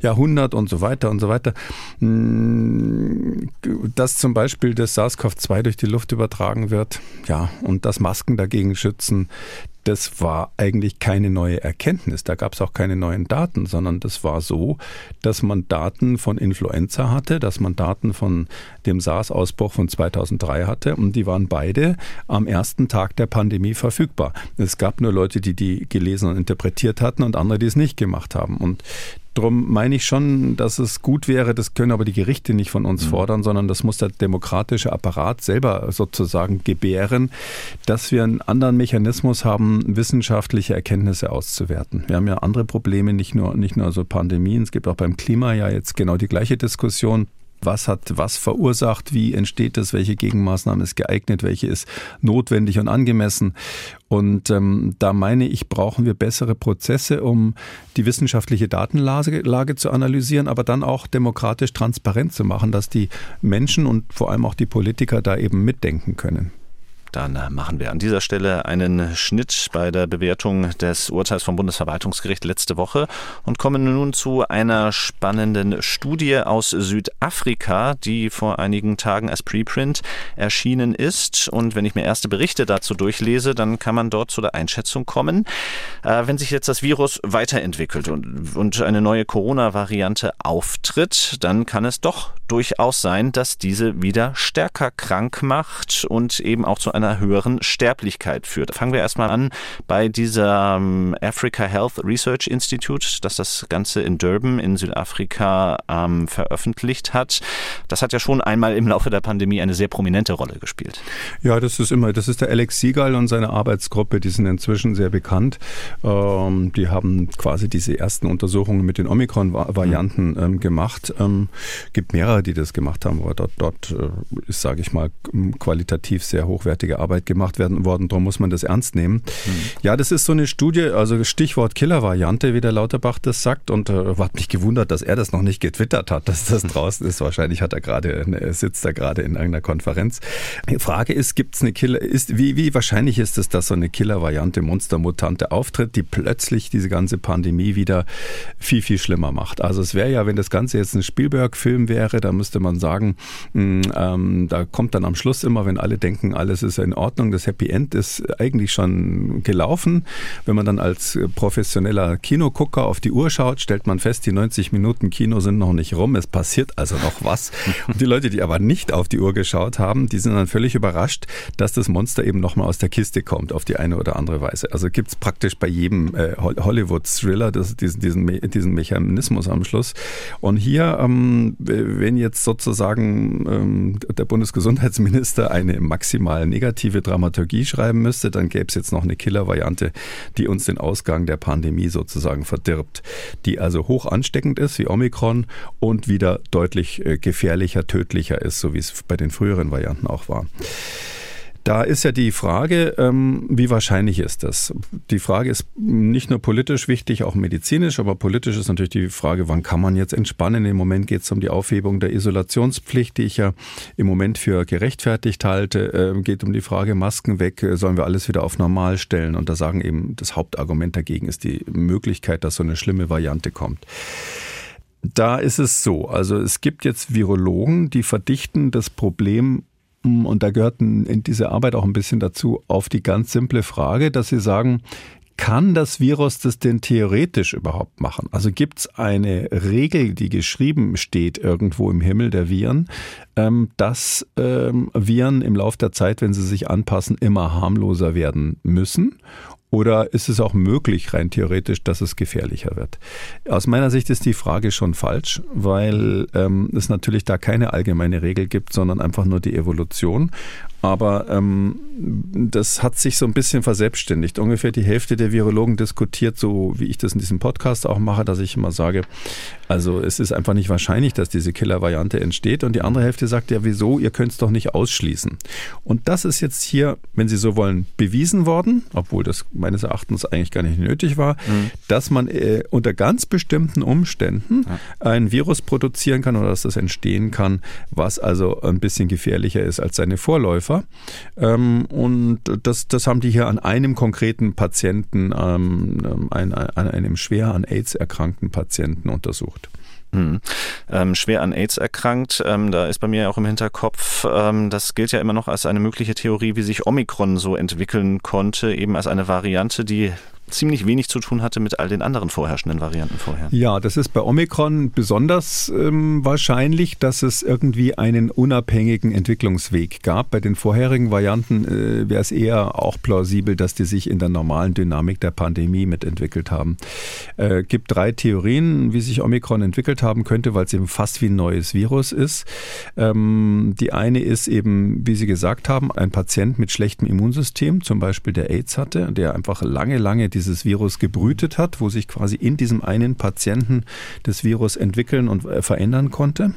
Jahrhundert und so weiter und so weiter. Hm, dass zum Beispiel das SARS-CoV-2 durch die Luft übertragen wird, ja, und dass Masken dagegen schützen, das war eigentlich keine neue Erkenntnis. Da gab es auch keine neuen Daten, sondern das war so, dass man Daten von Influenza hatte, dass man Daten von dem SARS-Ausbruch von 2003 hatte und die waren beide am ersten Tag der Pandemie verfügbar. Es gab nur Leute, die die gelesen und interpretiert hatten und andere, die es nicht gemacht haben. Und Darum meine ich schon, dass es gut wäre, das können aber die Gerichte nicht von uns mhm. fordern, sondern das muss der demokratische Apparat selber sozusagen gebären, dass wir einen anderen Mechanismus haben, wissenschaftliche Erkenntnisse auszuwerten. Wir haben ja andere Probleme, nicht nur, nicht nur so Pandemien, es gibt auch beim Klima ja jetzt genau die gleiche Diskussion was hat was verursacht, wie entsteht das, welche Gegenmaßnahme ist geeignet, welche ist notwendig und angemessen. Und ähm, da meine ich, brauchen wir bessere Prozesse, um die wissenschaftliche Datenlage Lage zu analysieren, aber dann auch demokratisch transparent zu machen, dass die Menschen und vor allem auch die Politiker da eben mitdenken können. Dann machen wir an dieser Stelle einen Schnitt bei der Bewertung des Urteils vom Bundesverwaltungsgericht letzte Woche und kommen nun zu einer spannenden Studie aus Südafrika, die vor einigen Tagen als Preprint erschienen ist. Und wenn ich mir erste Berichte dazu durchlese, dann kann man dort zu der Einschätzung kommen, äh, wenn sich jetzt das Virus weiterentwickelt und, und eine neue Corona-Variante auftritt, dann kann es doch durchaus sein, dass diese wieder stärker krank macht und eben auch zu einer höheren Sterblichkeit führt. Fangen wir erstmal an bei dieser ähm, Africa Health Research Institute, das das Ganze in Durban in Südafrika ähm, veröffentlicht hat. Das hat ja schon einmal im Laufe der Pandemie eine sehr prominente Rolle gespielt. Ja, das ist immer, das ist der Alex Siegal und seine Arbeitsgruppe, die sind inzwischen sehr bekannt. Ähm, die haben quasi diese ersten Untersuchungen mit den Omikron-Varianten mhm. ähm, gemacht. Ähm, gibt mehrere, die das gemacht haben, aber dort, dort äh, ist, sage ich mal, qualitativ sehr hochwertige Arbeit gemacht werden worden, darum muss man das ernst nehmen. Mhm. Ja, das ist so eine Studie, also Stichwort Killer-Variante, wie der Lauterbach das sagt und äh, hat mich gewundert, dass er das noch nicht getwittert hat, dass das draußen ist. Wahrscheinlich hat er gerade, ne, sitzt er gerade in irgendeiner Konferenz. Die Frage ist, gibt es eine Killer, ist, wie, wie wahrscheinlich ist es, dass so eine Killer-Variante, Monstermutante auftritt, die plötzlich diese ganze Pandemie wieder viel, viel schlimmer macht? Also es wäre ja, wenn das Ganze jetzt ein Spielberg-Film wäre, da müsste man sagen, hm, ähm, da kommt dann am Schluss immer, wenn alle denken, alles ist in Ordnung. Das Happy End ist eigentlich schon gelaufen. Wenn man dann als professioneller Kinogucker auf die Uhr schaut, stellt man fest, die 90 Minuten Kino sind noch nicht rum. Es passiert also noch was. Und die Leute, die aber nicht auf die Uhr geschaut haben, die sind dann völlig überrascht, dass das Monster eben nochmal aus der Kiste kommt, auf die eine oder andere Weise. Also gibt es praktisch bei jedem äh, Hollywood-Thriller diesen, diesen, diesen Mechanismus am Schluss. Und hier, ähm, wenn jetzt sozusagen ähm, der Bundesgesundheitsminister eine maximal negative negative Dramaturgie schreiben müsste, dann gäbe es jetzt noch eine Killer-Variante, die uns den Ausgang der Pandemie sozusagen verdirbt, die also hoch ansteckend ist wie Omikron und wieder deutlich äh, gefährlicher, tödlicher ist, so wie es bei den früheren Varianten auch war. Da ist ja die Frage, ähm, wie wahrscheinlich ist das? Die Frage ist nicht nur politisch wichtig, auch medizinisch, aber politisch ist natürlich die Frage, wann kann man jetzt entspannen? Im Moment geht es um die Aufhebung der Isolationspflicht, die ich ja im Moment für gerechtfertigt halte. Ähm, geht um die Frage, Masken weg, äh, sollen wir alles wieder auf normal stellen? Und da sagen eben, das Hauptargument dagegen ist die Möglichkeit, dass so eine schlimme Variante kommt. Da ist es so, also es gibt jetzt Virologen, die verdichten das Problem und da gehört in dieser Arbeit auch ein bisschen dazu auf die ganz simple Frage, dass Sie sagen, kann das Virus das denn theoretisch überhaupt machen? Also gibt es eine Regel, die geschrieben steht irgendwo im Himmel der Viren, ähm, dass ähm, Viren im Laufe der Zeit, wenn sie sich anpassen, immer harmloser werden müssen? Oder ist es auch möglich, rein theoretisch, dass es gefährlicher wird? Aus meiner Sicht ist die Frage schon falsch, weil ähm, es natürlich da keine allgemeine Regel gibt, sondern einfach nur die Evolution. Aber ähm, das hat sich so ein bisschen verselbstständigt. Ungefähr die Hälfte der Virologen diskutiert, so wie ich das in diesem Podcast auch mache, dass ich immer sage, Also es ist einfach nicht wahrscheinlich, dass diese Killer-Variante entsteht. Und die andere Hälfte sagt ja, wieso, ihr könnt es doch nicht ausschließen. Und das ist jetzt hier, wenn Sie so wollen, bewiesen worden, obwohl das meines Erachtens eigentlich gar nicht nötig war, mhm. dass man äh, unter ganz bestimmten Umständen ja. ein Virus produzieren kann oder dass das entstehen kann, was also ein bisschen gefährlicher ist als seine Vorläufer. Ähm, und das, das haben die hier an einem konkreten Patienten, ähm, ein, an einem schwer an AIDS erkrankten Patienten untersucht. Hm. Ähm, schwer an AIDS erkrankt, ähm, da ist bei mir auch im Hinterkopf, ähm, das gilt ja immer noch als eine mögliche Theorie, wie sich Omikron so entwickeln konnte, eben als eine Variante, die ziemlich wenig zu tun hatte mit all den anderen vorherrschenden Varianten vorher. Ja, das ist bei Omikron besonders ähm, wahrscheinlich, dass es irgendwie einen unabhängigen Entwicklungsweg gab. Bei den vorherigen Varianten äh, wäre es eher auch plausibel, dass die sich in der normalen Dynamik der Pandemie mitentwickelt haben. Es äh, gibt drei Theorien, wie sich Omikron entwickelt haben könnte, weil es eben fast wie ein neues Virus ist. Ähm, die eine ist eben, wie Sie gesagt haben, ein Patient mit schlechtem Immunsystem, zum Beispiel der AIDS hatte, der einfach lange, lange dieses Virus gebrütet hat, wo sich quasi in diesem einen Patienten das Virus entwickeln und äh, verändern konnte.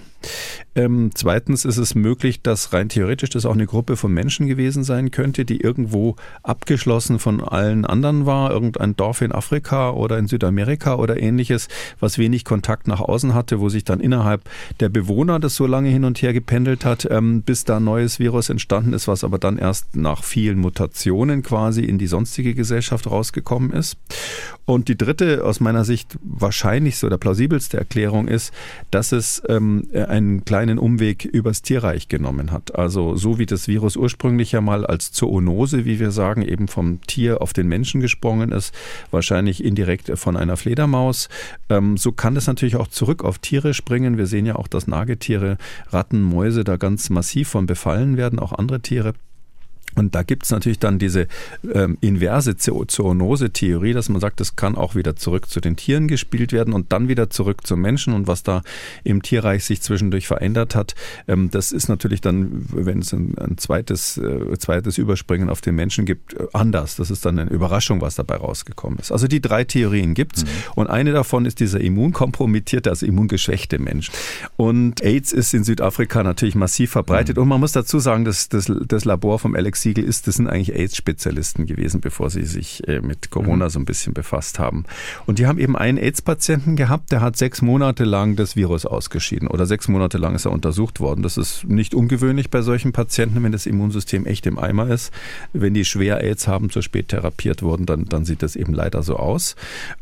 Ähm, zweitens ist es möglich, dass rein theoretisch das auch eine Gruppe von Menschen gewesen sein könnte, die irgendwo abgeschlossen von allen anderen war, irgendein Dorf in Afrika oder in Südamerika oder ähnliches, was wenig Kontakt nach außen hatte, wo sich dann innerhalb der Bewohner das so lange hin und her gependelt hat, ähm, bis da ein neues Virus entstanden ist, was aber dann erst nach vielen Mutationen quasi in die sonstige Gesellschaft rausgekommen ist. Und die dritte, aus meiner Sicht wahrscheinlichste oder plausibelste Erklärung ist, dass es ähm, einen kleinen Umweg übers Tierreich genommen hat. Also so wie das Virus ursprünglich ja mal als Zoonose, wie wir sagen, eben vom Tier auf den Menschen gesprungen ist, wahrscheinlich indirekt von einer Fledermaus. Ähm, so kann es natürlich auch zurück auf Tiere springen. Wir sehen ja auch, dass Nagetiere, Ratten, Mäuse da ganz massiv von befallen werden, auch andere Tiere. Und da gibt es natürlich dann diese ähm, inverse Zoonose-Theorie, dass man sagt, das kann auch wieder zurück zu den Tieren gespielt werden und dann wieder zurück zum Menschen. Und was da im Tierreich sich zwischendurch verändert hat, ähm, das ist natürlich dann, wenn es ein, ein zweites, äh, zweites Überspringen auf den Menschen gibt, äh, anders. Das ist dann eine Überraschung, was dabei rausgekommen ist. Also die drei Theorien gibt's mhm. und eine davon ist dieser immunkompromittierte, also immungeschwächte Mensch. Und AIDS ist in Südafrika natürlich massiv verbreitet. Mhm. Und man muss dazu sagen, dass das, das Labor vom Alex Siegel ist, das sind eigentlich AIDS-Spezialisten gewesen, bevor sie sich äh, mit Corona mhm. so ein bisschen befasst haben. Und die haben eben einen AIDS-Patienten gehabt, der hat sechs Monate lang das Virus ausgeschieden oder sechs Monate lang ist er untersucht worden. Das ist nicht ungewöhnlich bei solchen Patienten, wenn das Immunsystem echt im Eimer ist. Wenn die schwer AIDS haben, zu spät therapiert wurden, dann, dann sieht das eben leider so aus.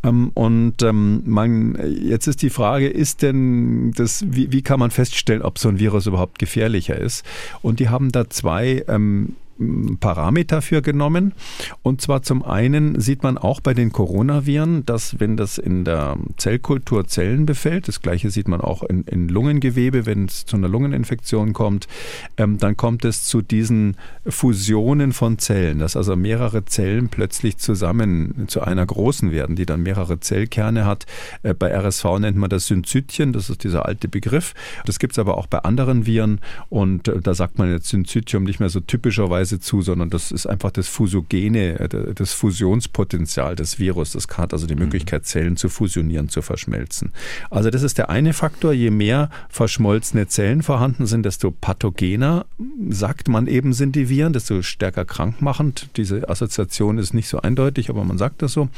Ähm, und ähm, man, jetzt ist die Frage, ist denn das, wie, wie kann man feststellen, ob so ein Virus überhaupt gefährlicher ist? Und die haben da zwei ähm, Parameter für genommen. Und zwar zum einen sieht man auch bei den Coronaviren, dass wenn das in der Zellkultur Zellen befällt, das gleiche sieht man auch in, in Lungengewebe, wenn es zu einer Lungeninfektion kommt, ähm, dann kommt es zu diesen Fusionen von Zellen, dass also mehrere Zellen plötzlich zusammen zu einer großen werden, die dann mehrere Zellkerne hat. Äh, bei RSV nennt man das Synzytien, das ist dieser alte Begriff. Das gibt es aber auch bei anderen Viren und äh, da sagt man jetzt Synzytium nicht mehr so typischerweise Weise zu, sondern das ist einfach das Fusogene, äh, das Fusionspotenzial des Virus. Das hat also die mhm. Möglichkeit, Zellen zu fusionieren, zu verschmelzen. Also das ist der eine Faktor. Je mehr verschmolzene Zellen vorhanden sind, desto pathogener, sagt man eben, sind die Viren, desto stärker krankmachend. Diese Assoziation ist nicht so eindeutig, aber man sagt das so.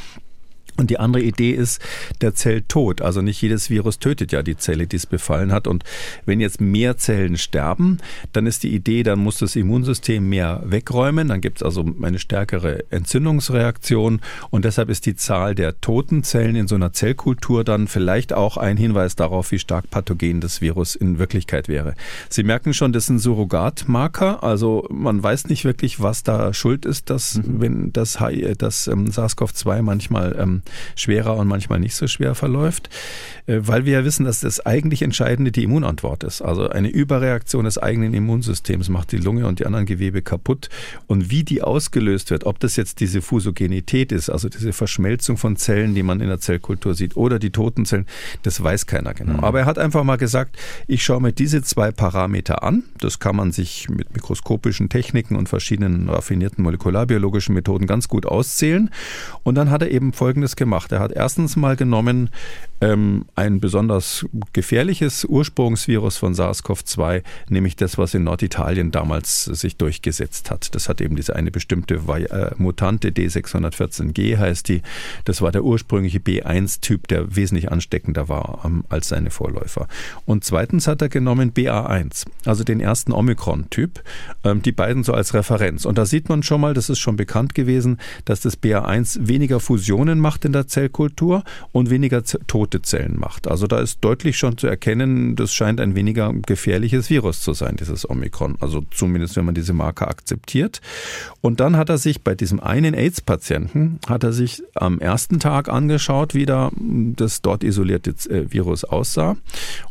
Und die andere Idee ist der Zelltod. Also nicht jedes Virus tötet ja die Zelle, die es befallen hat. Und wenn jetzt mehr Zellen sterben, dann ist die Idee, dann muss das Immunsystem mehr wegräumen. Dann gibt es also eine stärkere Entzündungsreaktion. Und deshalb ist die Zahl der toten Zellen in so einer Zellkultur dann vielleicht auch ein Hinweis darauf, wie stark pathogen das Virus in Wirklichkeit wäre. Sie merken schon, das sind Surrogatmarker. Also man weiß nicht wirklich, was da schuld ist, dass, mhm. wenn das, das ähm, SARS-CoV-2 manchmal ähm, schwerer und manchmal nicht so schwer verläuft, äh, weil wir ja wissen, dass das eigentlich Entscheidende die Immunantwort ist. Also eine Überreaktion des eigenen Immunsystems macht die Lunge und die anderen Gewebe kaputt. Und wie die ausgelöst wird, ob das jetzt diese Fusogenität ist, also diese Verschmelzung von Zellen, die man in der Zellkultur sieht, oder die toten Zellen, das weiß keiner genau. Mhm. Aber er hat einfach mal gesagt, ich schaue mir diese zwei Parameter an. Das kann man sich mit mikroskopischen Techniken und verschiedenen raffinierten molekularbiologischen Methoden ganz gut auszählen. Und dann hat er eben Folgendes gemacht. Er hat erstens mal genommen ähm, ein besonders gefährliches Ursprungsvirus von SARS-CoV-2, nämlich das, was in Norditalien damals sich durchgesetzt hat. Das hat eben diese eine bestimmte äh, Mutante D614G heißt die. Das war der ursprüngliche B1-Typ, der wesentlich ansteckender war ähm, als seine Vorläufer. Und zweitens hat er genommen BA1, also den ersten Omikron-Typ, ähm, die beiden so als Referenz. Und da sieht man schon mal, das ist schon bekannt gewesen, dass das BA1 weniger Fusionen macht in der Zellkultur und weniger tote Zellen macht. Also da ist deutlich schon zu erkennen, das scheint ein weniger gefährliches Virus zu sein, dieses Omikron. Also zumindest, wenn man diese Marker akzeptiert. Und dann hat er sich bei diesem einen AIDS-Patienten, hat er sich am ersten Tag angeschaut, wie da das dort isolierte äh, Virus aussah.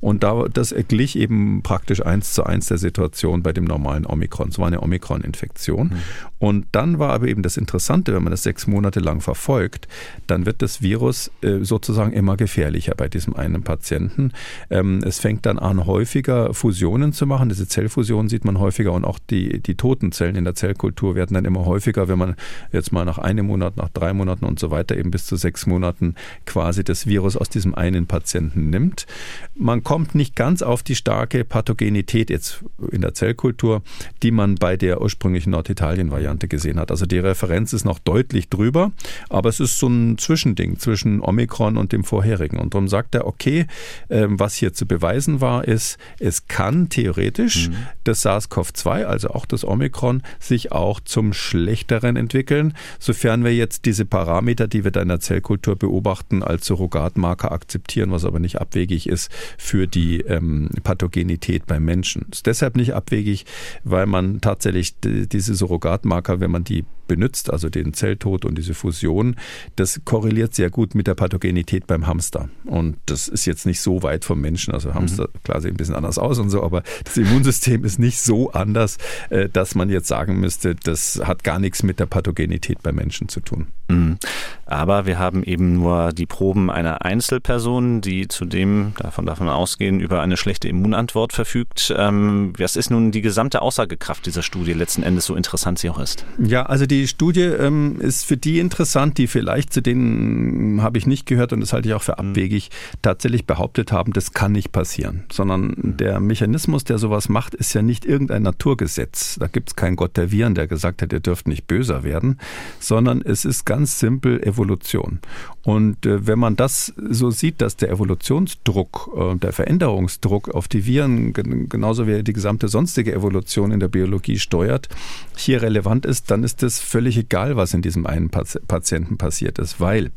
Und da, das glich eben praktisch eins zu eins der Situation bei dem normalen Omikron. Es war eine Omikron-Infektion. Mhm. Und dann war aber eben das Interessante, wenn man das sechs Monate lang verfolgt, dann wird das Virus äh, sozusagen immer gefährlicher bei diesem einen Patienten. Ähm, es fängt dann an, häufiger Fusionen zu machen. Diese Zellfusionen sieht man häufiger und auch die, die toten Zellen in der Zellkultur werden dann immer häufiger, wenn man jetzt mal nach einem Monat, nach drei Monaten und so weiter eben bis zu sechs Monaten quasi das Virus aus diesem einen Patienten nimmt. Man kommt nicht ganz auf die starke Pathogenität jetzt in der Zellkultur, die man bei der ursprünglichen Norditalien-Variante gesehen hat. Also die Referenz ist noch deutlich drüber, aber es ist so ein Zwischending zwischen Omikron und dem vorherigen. Und darum sagt er, okay, ähm, was hier zu beweisen war, ist, es kann theoretisch mhm. das SARS-CoV-2, also auch das Omikron, sich auch zum Schlechteren entwickeln, sofern wir jetzt diese Parameter, die wir da in der Zellkultur beobachten, als Surrogatmarker akzeptieren, was aber nicht abwegig ist für die ähm, Pathogenität beim Menschen. Ist deshalb nicht abwegig, weil man tatsächlich diese Surrogatmarker, wenn man die benutzt, also den Zelltod und diese Fusion, das korreliert sehr gut mit der Pathogenität beim Hamster. Und das ist jetzt nicht so weit vom Menschen. Also Hamster, mhm. klar, sehen ein bisschen anders aus und so, aber das Immunsystem ist nicht so anders, äh, dass man jetzt sagen müsste, das hat gar nichts mit der Pathogenität beim Menschen zu tun. Mhm. Aber wir haben eben nur die Proben einer Einzelperson, die zudem, davon man ausgehen, über eine schlechte Immunantwort verfügt. Ähm, was ist nun die gesamte Aussagekraft dieser Studie letzten Endes, so interessant sie auch ist? Ja, also die Studie ähm, ist für die interessant, die vielleicht zu denen habe ich nicht gehört und das halte ich auch für mhm. abwegig, tatsächlich behauptet haben, das kann nicht passieren. Sondern der Mechanismus, der sowas macht, ist ja nicht irgendein Naturgesetz. Da gibt es keinen Gott der Viren, der gesagt hat, ihr dürft nicht böser werden, sondern es ist ganz simpel Evolution. Und äh, wenn man das so sieht, dass der Evolutionsdruck, äh, der Veränderungsdruck auf die Viren, genauso wie die gesamte sonstige Evolution in der Biologie steuert, hier relevant ist, dann ist es völlig egal, was in diesem einen Patienten passiert ist, weil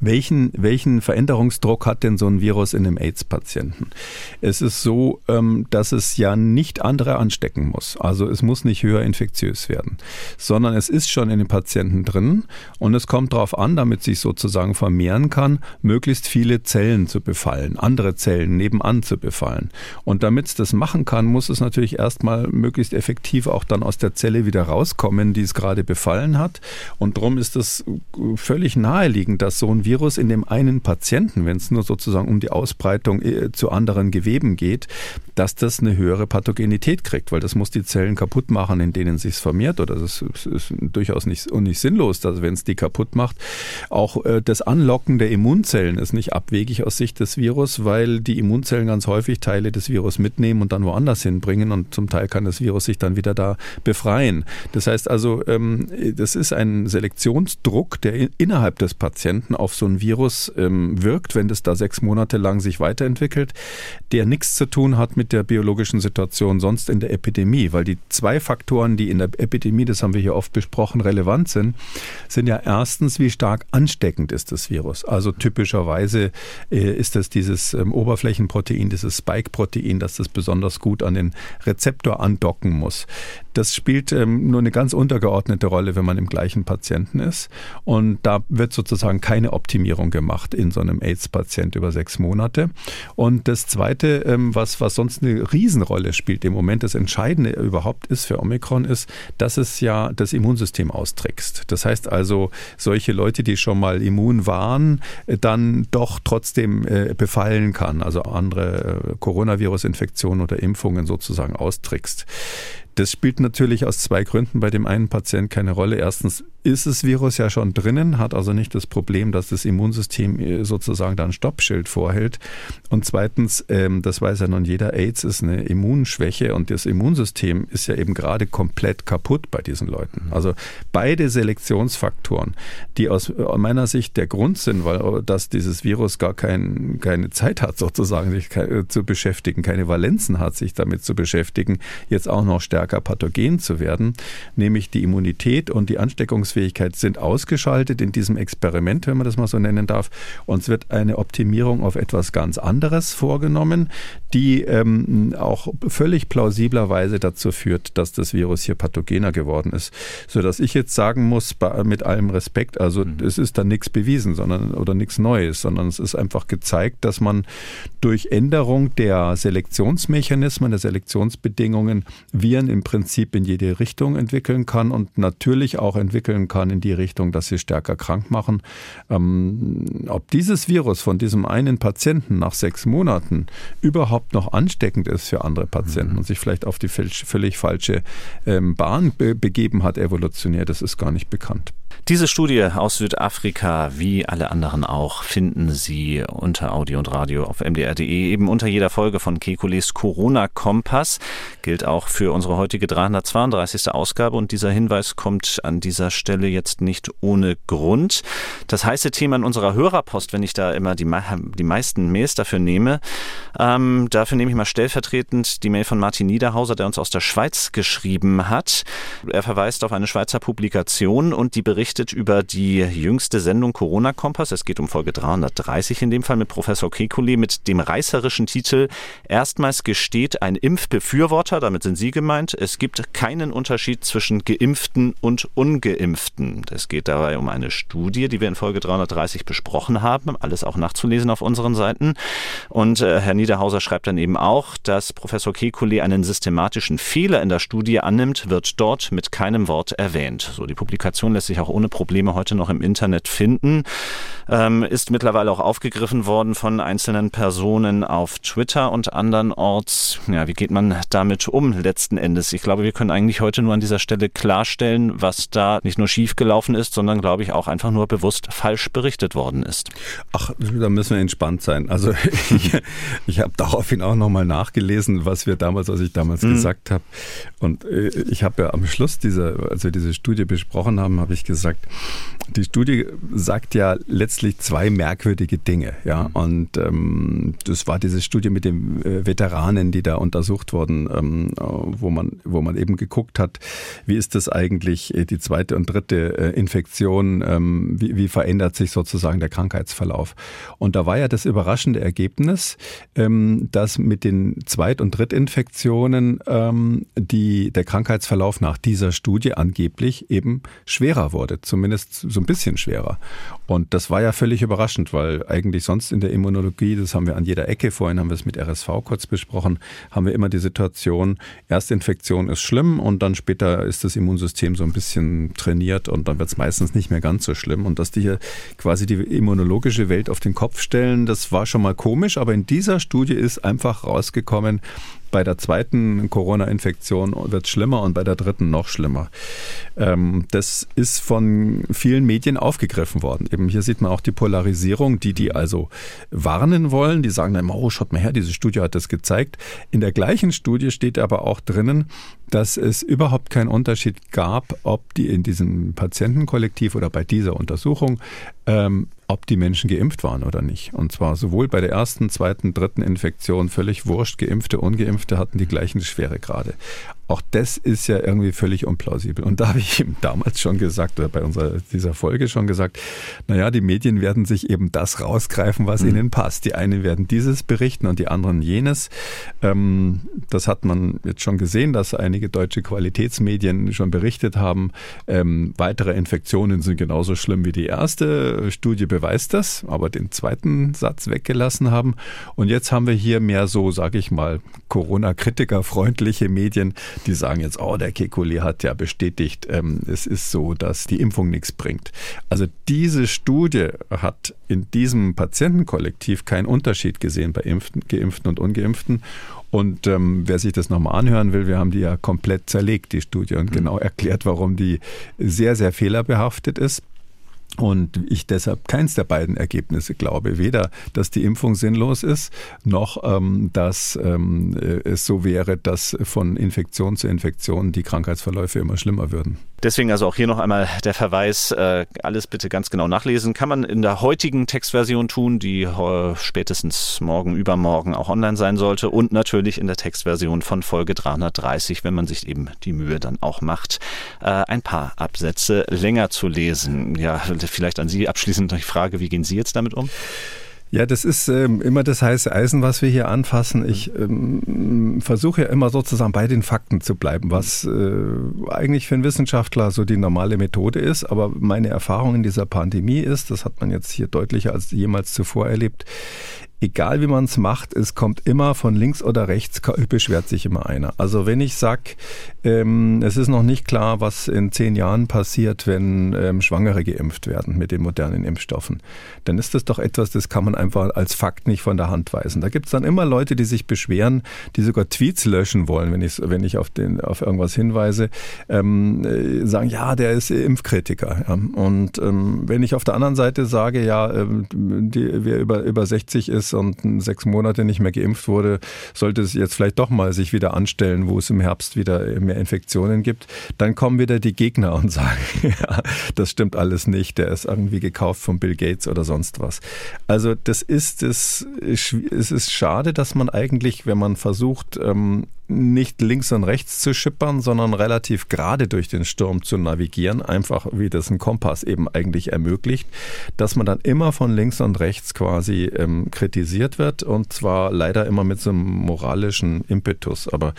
welchen, welchen Veränderungsdruck hat denn so ein Virus in einem AIDS-Patienten? Es ist so, ähm, dass es ja nicht andere anstecken muss. Also es muss nicht höher infektiös werden, sondern es ist schon in den Patienten drin und es kommt darauf an, damit sich sozusagen vermehren kann, möglichst viele Zellen zu befallen, andere Zellen nebenan zu befallen. Und damit es das machen kann, muss es natürlich erstmal möglichst effektiv auch dann aus der Zelle wieder rauskommen, die es gerade befallen hat. Und darum ist es völlig naheliegend, dass so ein Virus in dem einen Patienten, wenn es nur sozusagen um die Ausbreitung äh, zu anderen Geweben geht, dass das eine höhere Pathogenität kriegt, weil das muss die Zellen kaputt machen, in denen sich vermehrt. Oder das ist, durchaus nicht, nicht sinnlos, dass wenn es die kaputt macht. Auch äh, das Anlocken der Immunzellen ist nicht abwegig aus Sicht des Virus, weil die Immunzellen ganz häufig Teile des Virus mitnehmen und dann woanders hinbringen und zum Teil kann das Virus sich dann wieder da befreien. Das heißt also, ähm, das ist ein Selektionsdruck, der innerhalb des Patienten auf so ein Virus ähm, wirkt, wenn das da sechs Monate lang sich weiterentwickelt, der nichts zu tun hat mit der biologischen Situation sonst in der Epidemie, weil die zwei Faktoren, die in der Epidemie, das haben wir hier oft besprochen, relevant sind, sind ja erstens, wie stark ansteckend ist das Virus. Also typischerweise äh, ist das dieses ähm, Oberflächenprotein, dieses Spike-Protein, dass das besonders gut an den Rezeptor andocken muss. Das spielt ähm, nur eine ganz untergeordnete Rolle, wenn man im gleichen Patienten ist. Und da wird sozusagen keine Optimierung gemacht in so einem AIDS-Patient über sechs Monate. Und das Zweite, ähm, was, was sonst eine Riesenrolle spielt im Moment, das Entscheidende überhaupt ist für Omikron, ist, dass es ja das Immunsystem austrickst. Das heißt also, solche Leute, die schon mal immun waren, äh, dann doch trotzdem äh, befallen kann, also andere äh, Coronavirus-Infektionen oder Impfungen sozusagen austrickst. Das spielt natürlich aus zwei Gründen bei dem einen Patient keine Rolle. Erstens ist das Virus ja schon drinnen, hat also nicht das Problem, dass das Immunsystem äh, sozusagen da ein Stoppschild vorhält. Und zweitens, ähm, das weiß ja nun jeder, AIDS ist eine Immunschwäche und das Immunsystem ist ja eben gerade komplett kaputt bei diesen Leuten. Also beide Selektionsfaktoren, die aus meiner Sicht der Grund sind, weil dass dieses Virus gar kein, keine Zeit hat, sozusagen sich zu beschäftigen, keine Valenzen hat, sich damit zu beschäftigen, jetzt auch noch stärker pathogen zu werden, nämlich die Immunität und die Ansteckungsfähigkeit sind ausgeschaltet in diesem Experiment, wenn man das mal so nennen darf. Und es wird eine Optimierung auf etwas ganz anderes vorgenommen, die ähm, auch völlig plausiblerweise dazu führt, dass das Virus hier pathogener geworden ist. Sodass ich jetzt sagen muss, mit allem Respekt, also mhm. es ist da nichts bewiesen, sondern oder nichts Neues, sondern es ist einfach gezeigt, dass man durch Änderung der Selektionsmechanismen, der Selektionsbedingungen Viren im Prinzip in jede Richtung entwickeln kann und natürlich auch entwickeln kann in die Richtung, dass sie stärker krank machen. Ähm, ob dieses Virus von diesem einen Patienten nach sechs Monaten überhaupt noch ansteckend ist für andere Patienten mhm. und sich vielleicht auf die völlig falsche ähm, Bahn begeben hat, evolutionär, das ist gar nicht bekannt. Diese Studie aus Südafrika, wie alle anderen auch, finden Sie unter Audio und Radio auf mdr.de, eben unter jeder Folge von Kekules Corona-Kompass. Gilt auch für unsere heutige 332. Ausgabe und dieser Hinweis kommt an dieser Stelle jetzt nicht ohne Grund. Das heiße Thema in unserer Hörerpost, wenn ich da immer die, die meisten Mails dafür nehme, ähm, dafür nehme ich mal stellvertretend die Mail von Martin Niederhauser, der uns aus der Schweiz geschrieben hat. Er verweist auf eine Schweizer Publikation und die berichtet über die jüngste Sendung Corona Kompass. Es geht um Folge 330 in dem Fall mit Professor Kekulé mit dem reißerischen Titel Erstmals gesteht ein Impfbefürworter, damit sind Sie gemeint, es gibt keinen Unterschied zwischen Geimpften und Ungeimpften. Es geht dabei um eine Studie, die wir in Folge 330 besprochen haben, alles auch nachzulesen auf unseren Seiten. Und äh, Herr Niederhauser schreibt dann eben auch, dass Professor Kekulé einen systematischen Fehler in der Studie annimmt, wird dort mit keinem Wort erwähnt. So, die Publikation lässt sich auch ohne Probleme heute noch im Internet finden. Ähm, ist mittlerweile auch aufgegriffen worden von einzelnen Personen auf Twitter und andernorts. Ja, wie geht man damit um letzten Endes? Ich glaube, wir können eigentlich heute nur an dieser Stelle klarstellen, was da nicht nur schiefgelaufen ist, sondern glaube ich auch einfach nur bewusst falsch berichtet worden ist. Ach, da müssen wir entspannt sein. Also ich, ich habe daraufhin auch nochmal nachgelesen, was wir damals, was ich damals mhm. gesagt habe. Und äh, ich habe ja am Schluss dieser, als wir diese Studie besprochen haben, habe ich gesagt, die Studie sagt ja letztlich zwei merkwürdige Dinge. Ja, mhm. und ähm, das war diese Studie mit den äh, Veteranen, die da untersucht wurden, ähm, wo man, wo man eben geguckt hat, wie ist das eigentlich äh, die zweite und dritte äh, Infektion, ähm, wie, wie verändert sich sozusagen der Krankheitsverlauf? Und da war ja das überraschende Ergebnis, ähm, dass mit den Zweit- und Drittinfektionen ähm, die, der Krankheitsverlauf nach dieser Studie angeblich eben schwerer wurde, zumindest so ein bisschen schwerer. Und das war ja völlig überraschend, weil eigentlich sonst in der Immunologie, das haben wir an jeder Ecke, vorhin haben wir es mit RSV kurz besprochen, haben wir immer die Situation, Erstinfektion ist schlimm und dann später ist das Immunsystem so ein bisschen trainiert und dann wird es meistens nicht mehr ganz so schlimm. Und dass die hier quasi die immunologische Welt auf den Kopf stellen, das war schon mal komisch, aber in dieser Studie ist einfach rausgekommen, bei der zweiten Corona-Infektion wird es schlimmer und bei der dritten noch schlimmer. Ähm, das ist von vielen Medien aufgegriffen worden. Eben hier sieht man auch die Polarisierung, die die also warnen wollen. Die sagen dann, oh, schaut mal her, diese Studie hat das gezeigt. In der gleichen Studie steht aber auch drinnen, dass es überhaupt keinen Unterschied gab, ob die in diesem Patientenkollektiv oder bei dieser Untersuchung ähm, ob die Menschen geimpft waren oder nicht. Und zwar sowohl bei der ersten, zweiten, dritten Infektion völlig wurscht, geimpfte, ungeimpfte hatten die gleichen Schweregrade. Auch das ist ja irgendwie völlig unplausibel. Und da habe ich ihm damals schon gesagt, oder bei unserer, dieser Folge schon gesagt, naja, die Medien werden sich eben das rausgreifen, was mhm. ihnen passt. Die einen werden dieses berichten und die anderen jenes. Ähm, das hat man jetzt schon gesehen, dass einige deutsche Qualitätsmedien schon berichtet haben. Ähm, weitere Infektionen sind genauso schlimm wie die erste. Studie beweist das, aber den zweiten Satz weggelassen haben. Und jetzt haben wir hier mehr so, sage ich mal, Corona-Kritiker-freundliche Medien, die sagen jetzt, oh, der Kekulé hat ja bestätigt, ähm, es ist so, dass die Impfung nichts bringt. Also diese Studie hat in diesem Patientenkollektiv keinen Unterschied gesehen bei Impften, Geimpften und Ungeimpften. Und ähm, wer sich das nochmal anhören will, wir haben die ja komplett zerlegt, die Studie, und mhm. genau erklärt, warum die sehr, sehr fehlerbehaftet ist. Und ich deshalb keins der beiden Ergebnisse glaube. Weder, dass die Impfung sinnlos ist, noch, ähm, dass ähm, es so wäre, dass von Infektion zu Infektion die Krankheitsverläufe immer schlimmer würden. Deswegen also auch hier noch einmal der Verweis, äh, alles bitte ganz genau nachlesen. Kann man in der heutigen Textversion tun, die äh, spätestens morgen, übermorgen auch online sein sollte. Und natürlich in der Textversion von Folge 330, wenn man sich eben die Mühe dann auch macht, äh, ein paar Absätze länger zu lesen. Ja, vielleicht an Sie abschließend die Frage, wie gehen Sie jetzt damit um? Ja, das ist ähm, immer das heiße Eisen, was wir hier anfassen. Ich ähm, versuche ja immer sozusagen bei den Fakten zu bleiben, was äh, eigentlich für einen Wissenschaftler so die normale Methode ist. Aber meine Erfahrung in dieser Pandemie ist, das hat man jetzt hier deutlicher als jemals zuvor erlebt, egal wie man es macht, es kommt immer von links oder rechts, beschwert sich immer einer. Also wenn ich sage, ähm, es ist noch nicht klar, was in zehn Jahren passiert, wenn ähm, Schwangere geimpft werden mit den modernen Impfstoffen, dann ist das doch etwas, das kann man einfach als Fakt nicht von der Hand weisen. Da gibt es dann immer Leute, die sich beschweren, die sogar Tweets löschen wollen, wenn ich, wenn ich auf, den, auf irgendwas hinweise, ähm, äh, sagen, ja, der ist Impfkritiker. Ja. Und ähm, wenn ich auf der anderen Seite sage, ja, äh, die, wer über, über 60 ist, ist und sechs Monate nicht mehr geimpft wurde, sollte es jetzt vielleicht doch mal sich wieder anstellen, wo es im Herbst wieder mehr Infektionen gibt, dann kommen wieder die Gegner und sagen, ja, das stimmt alles nicht, der ist irgendwie gekauft von Bill Gates oder sonst was. Also das ist es, es ist schade, dass man eigentlich, wenn man versucht, ähm, nicht links und rechts zu schippern, sondern relativ gerade durch den Sturm zu navigieren, einfach wie das ein Kompass eben eigentlich ermöglicht, dass man dann immer von links und rechts quasi ähm, kritisiert wird und zwar leider immer mit so einem moralischen Impetus. Aber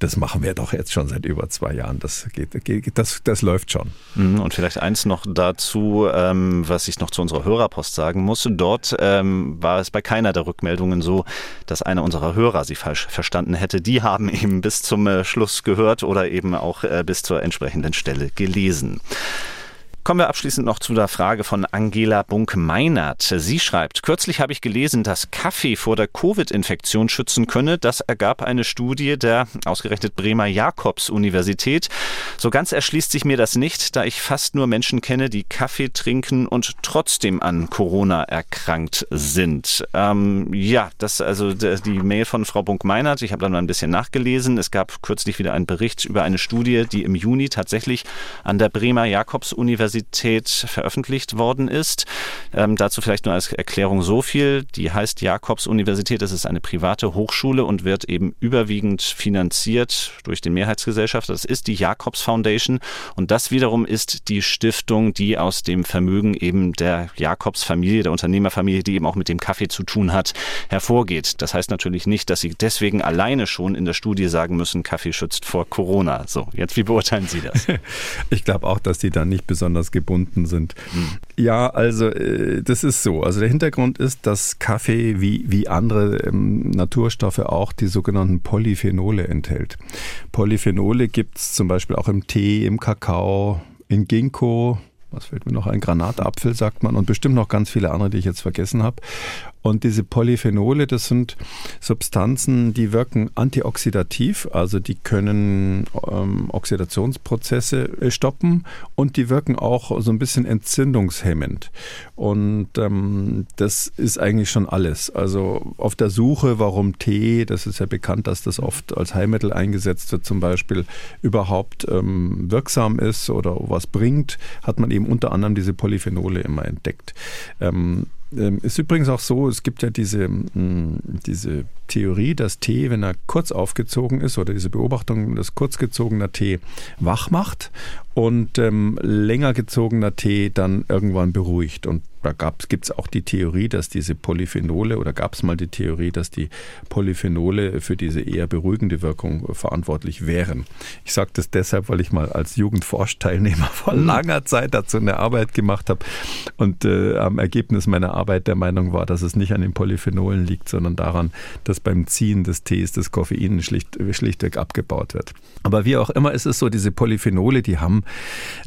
das machen wir doch jetzt schon seit über zwei Jahren. Das geht, geht das, das läuft schon. Mhm, und vielleicht eins noch dazu, ähm, was ich noch zu unserer Hörerpost sagen muss. Dort ähm, war es bei keiner der Rückmeldungen so, dass einer unserer Hörer sie falsch verstanden hätte. Die haben eben bis zum äh, Schluss gehört oder eben auch äh, bis zur entsprechenden Stelle gelesen. Kommen wir abschließend noch zu der Frage von Angela Bunk-Meinert. Sie schreibt, kürzlich habe ich gelesen, dass Kaffee vor der Covid-Infektion schützen könne. Das ergab eine Studie der ausgerechnet Bremer Jakobs-Universität. So ganz erschließt sich mir das nicht, da ich fast nur Menschen kenne, die Kaffee trinken und trotzdem an Corona erkrankt sind. Ähm, ja, das also die Mail von Frau Bunk-Meinert. Ich habe dann mal ein bisschen nachgelesen. Es gab kürzlich wieder einen Bericht über eine Studie, die im Juni tatsächlich an der Bremer Jakobs-Universität Universität veröffentlicht worden ist. Ähm, dazu vielleicht nur als Erklärung so viel. Die heißt Jakobs-Universität. Das ist eine private Hochschule und wird eben überwiegend finanziert durch den Mehrheitsgesellschaft. Das ist die Jakobs Foundation. Und das wiederum ist die Stiftung, die aus dem Vermögen eben der Jakobs-Familie, der Unternehmerfamilie, die eben auch mit dem Kaffee zu tun hat, hervorgeht. Das heißt natürlich nicht, dass Sie deswegen alleine schon in der Studie sagen müssen, Kaffee schützt vor Corona. So, jetzt wie beurteilen Sie das? Ich glaube auch, dass die dann nicht besonders besonders gebunden sind. Mhm. Ja, also äh, das ist so. Also der Hintergrund ist, dass Kaffee wie, wie andere ähm, Naturstoffe auch die sogenannten Polyphenole enthält. Polyphenole gibt es zum Beispiel auch im Tee, im Kakao, in Ginkgo, was fällt mir noch ein? Granatapfel sagt man und bestimmt noch ganz viele andere, die ich jetzt vergessen habe. Und diese Polyphenole, das sind Substanzen, die wirken antioxidativ, also die können ähm, Oxidationsprozesse äh, stoppen und die wirken auch so ein bisschen entzündungshemmend. Und ähm, das ist eigentlich schon alles. Also auf der Suche, warum Tee, das ist ja bekannt, dass das oft als Heilmittel eingesetzt wird, zum Beispiel überhaupt ähm, wirksam ist oder was bringt, hat man eben unter anderem diese Polyphenole immer entdeckt. Ähm, ähm, ist übrigens auch so, es gibt ja diese, hm, diese Theorie, dass Tee, wenn er kurz aufgezogen ist, oder diese Beobachtung, dass kurzgezogener Tee wach macht und ähm, länger gezogener Tee dann irgendwann beruhigt. Und da gibt es auch die Theorie, dass diese Polyphenole, oder gab es mal die Theorie, dass die Polyphenole für diese eher beruhigende Wirkung verantwortlich wären. Ich sage das deshalb, weil ich mal als Jugendforschteilnehmer vor langer Zeit dazu eine Arbeit gemacht habe und äh, am Ergebnis meiner Arbeit Arbeit der Meinung war, dass es nicht an den Polyphenolen liegt, sondern daran, dass beim Ziehen des Tees das Koffein schlicht, schlichtweg abgebaut wird. Aber wie auch immer ist es so, diese Polyphenole, die haben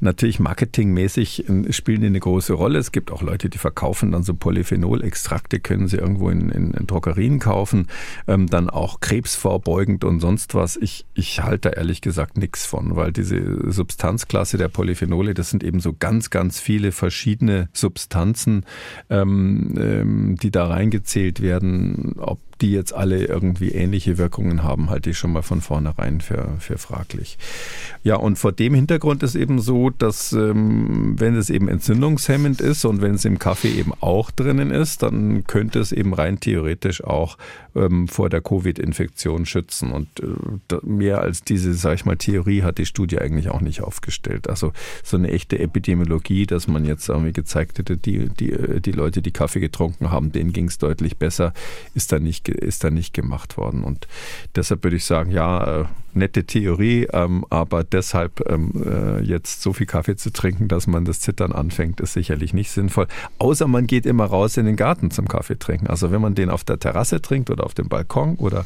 natürlich marketingmäßig spielen die eine große Rolle. Es gibt auch Leute, die verkaufen dann so Polyphenolextrakte, können sie irgendwo in, in, in Drogerien kaufen, ähm, dann auch krebsvorbeugend und sonst was. Ich, ich halte da ehrlich gesagt nichts von, weil diese Substanzklasse der Polyphenole, das sind eben so ganz, ganz viele verschiedene Substanzen, ähm, ähm, die da reingezählt werden. Ob die jetzt alle irgendwie ähnliche Wirkungen haben, halte ich schon mal von vornherein für, für fraglich. Ja, und vor dem Hintergrund ist eben so, dass ähm, wenn es eben entzündungshemmend ist und wenn es im Kaffee eben auch drinnen ist, dann könnte es eben rein theoretisch auch ähm, vor der Covid-Infektion schützen. Und äh, mehr als diese, sag ich mal, Theorie hat die Studie eigentlich auch nicht aufgestellt. Also so eine echte Epidemiologie, dass man jetzt irgendwie gezeigt hätte, die, die, die Leute, die Kaffee getrunken haben, denen ging es deutlich besser, ist da ist da nicht gemacht worden. Und deshalb würde ich sagen, ja, äh, nette Theorie, ähm, aber deshalb ähm, äh, jetzt so viel Kaffee zu trinken, dass man das Zittern anfängt, ist sicherlich nicht sinnvoll. Außer man geht immer raus in den Garten zum Kaffee trinken. Also wenn man den auf der Terrasse trinkt oder auf dem Balkon oder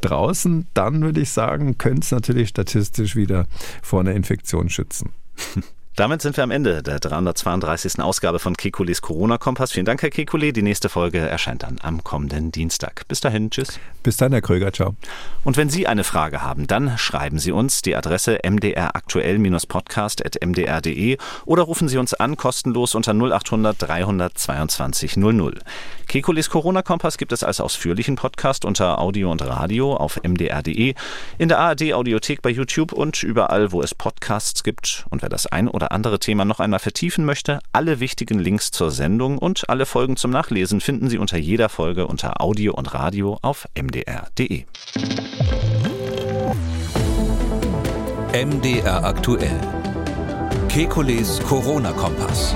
draußen, dann würde ich sagen, könnte es natürlich statistisch wieder vor einer Infektion schützen. Damit sind wir am Ende der 332. Ausgabe von Kekules Corona-Kompass. Vielen Dank, Herr Kekule. Die nächste Folge erscheint dann am kommenden Dienstag. Bis dahin, tschüss. Bis dann, Herr Kröger, ciao. Und wenn Sie eine Frage haben, dann schreiben Sie uns die Adresse mdraktuell-podcast.mdr.de oder rufen Sie uns an, kostenlos unter 0800 322 00. Kekules Corona-Kompass gibt es als ausführlichen Podcast unter Audio und Radio auf mdr.de, in der ARD-Audiothek bei YouTube und überall, wo es Podcasts gibt. Und wer das ein oder andere Thema noch einmal vertiefen möchte, alle wichtigen Links zur Sendung und alle Folgen zum Nachlesen finden Sie unter jeder Folge unter Audio und Radio auf mdr.de. MDR aktuell. Kekules Corona-Kompass.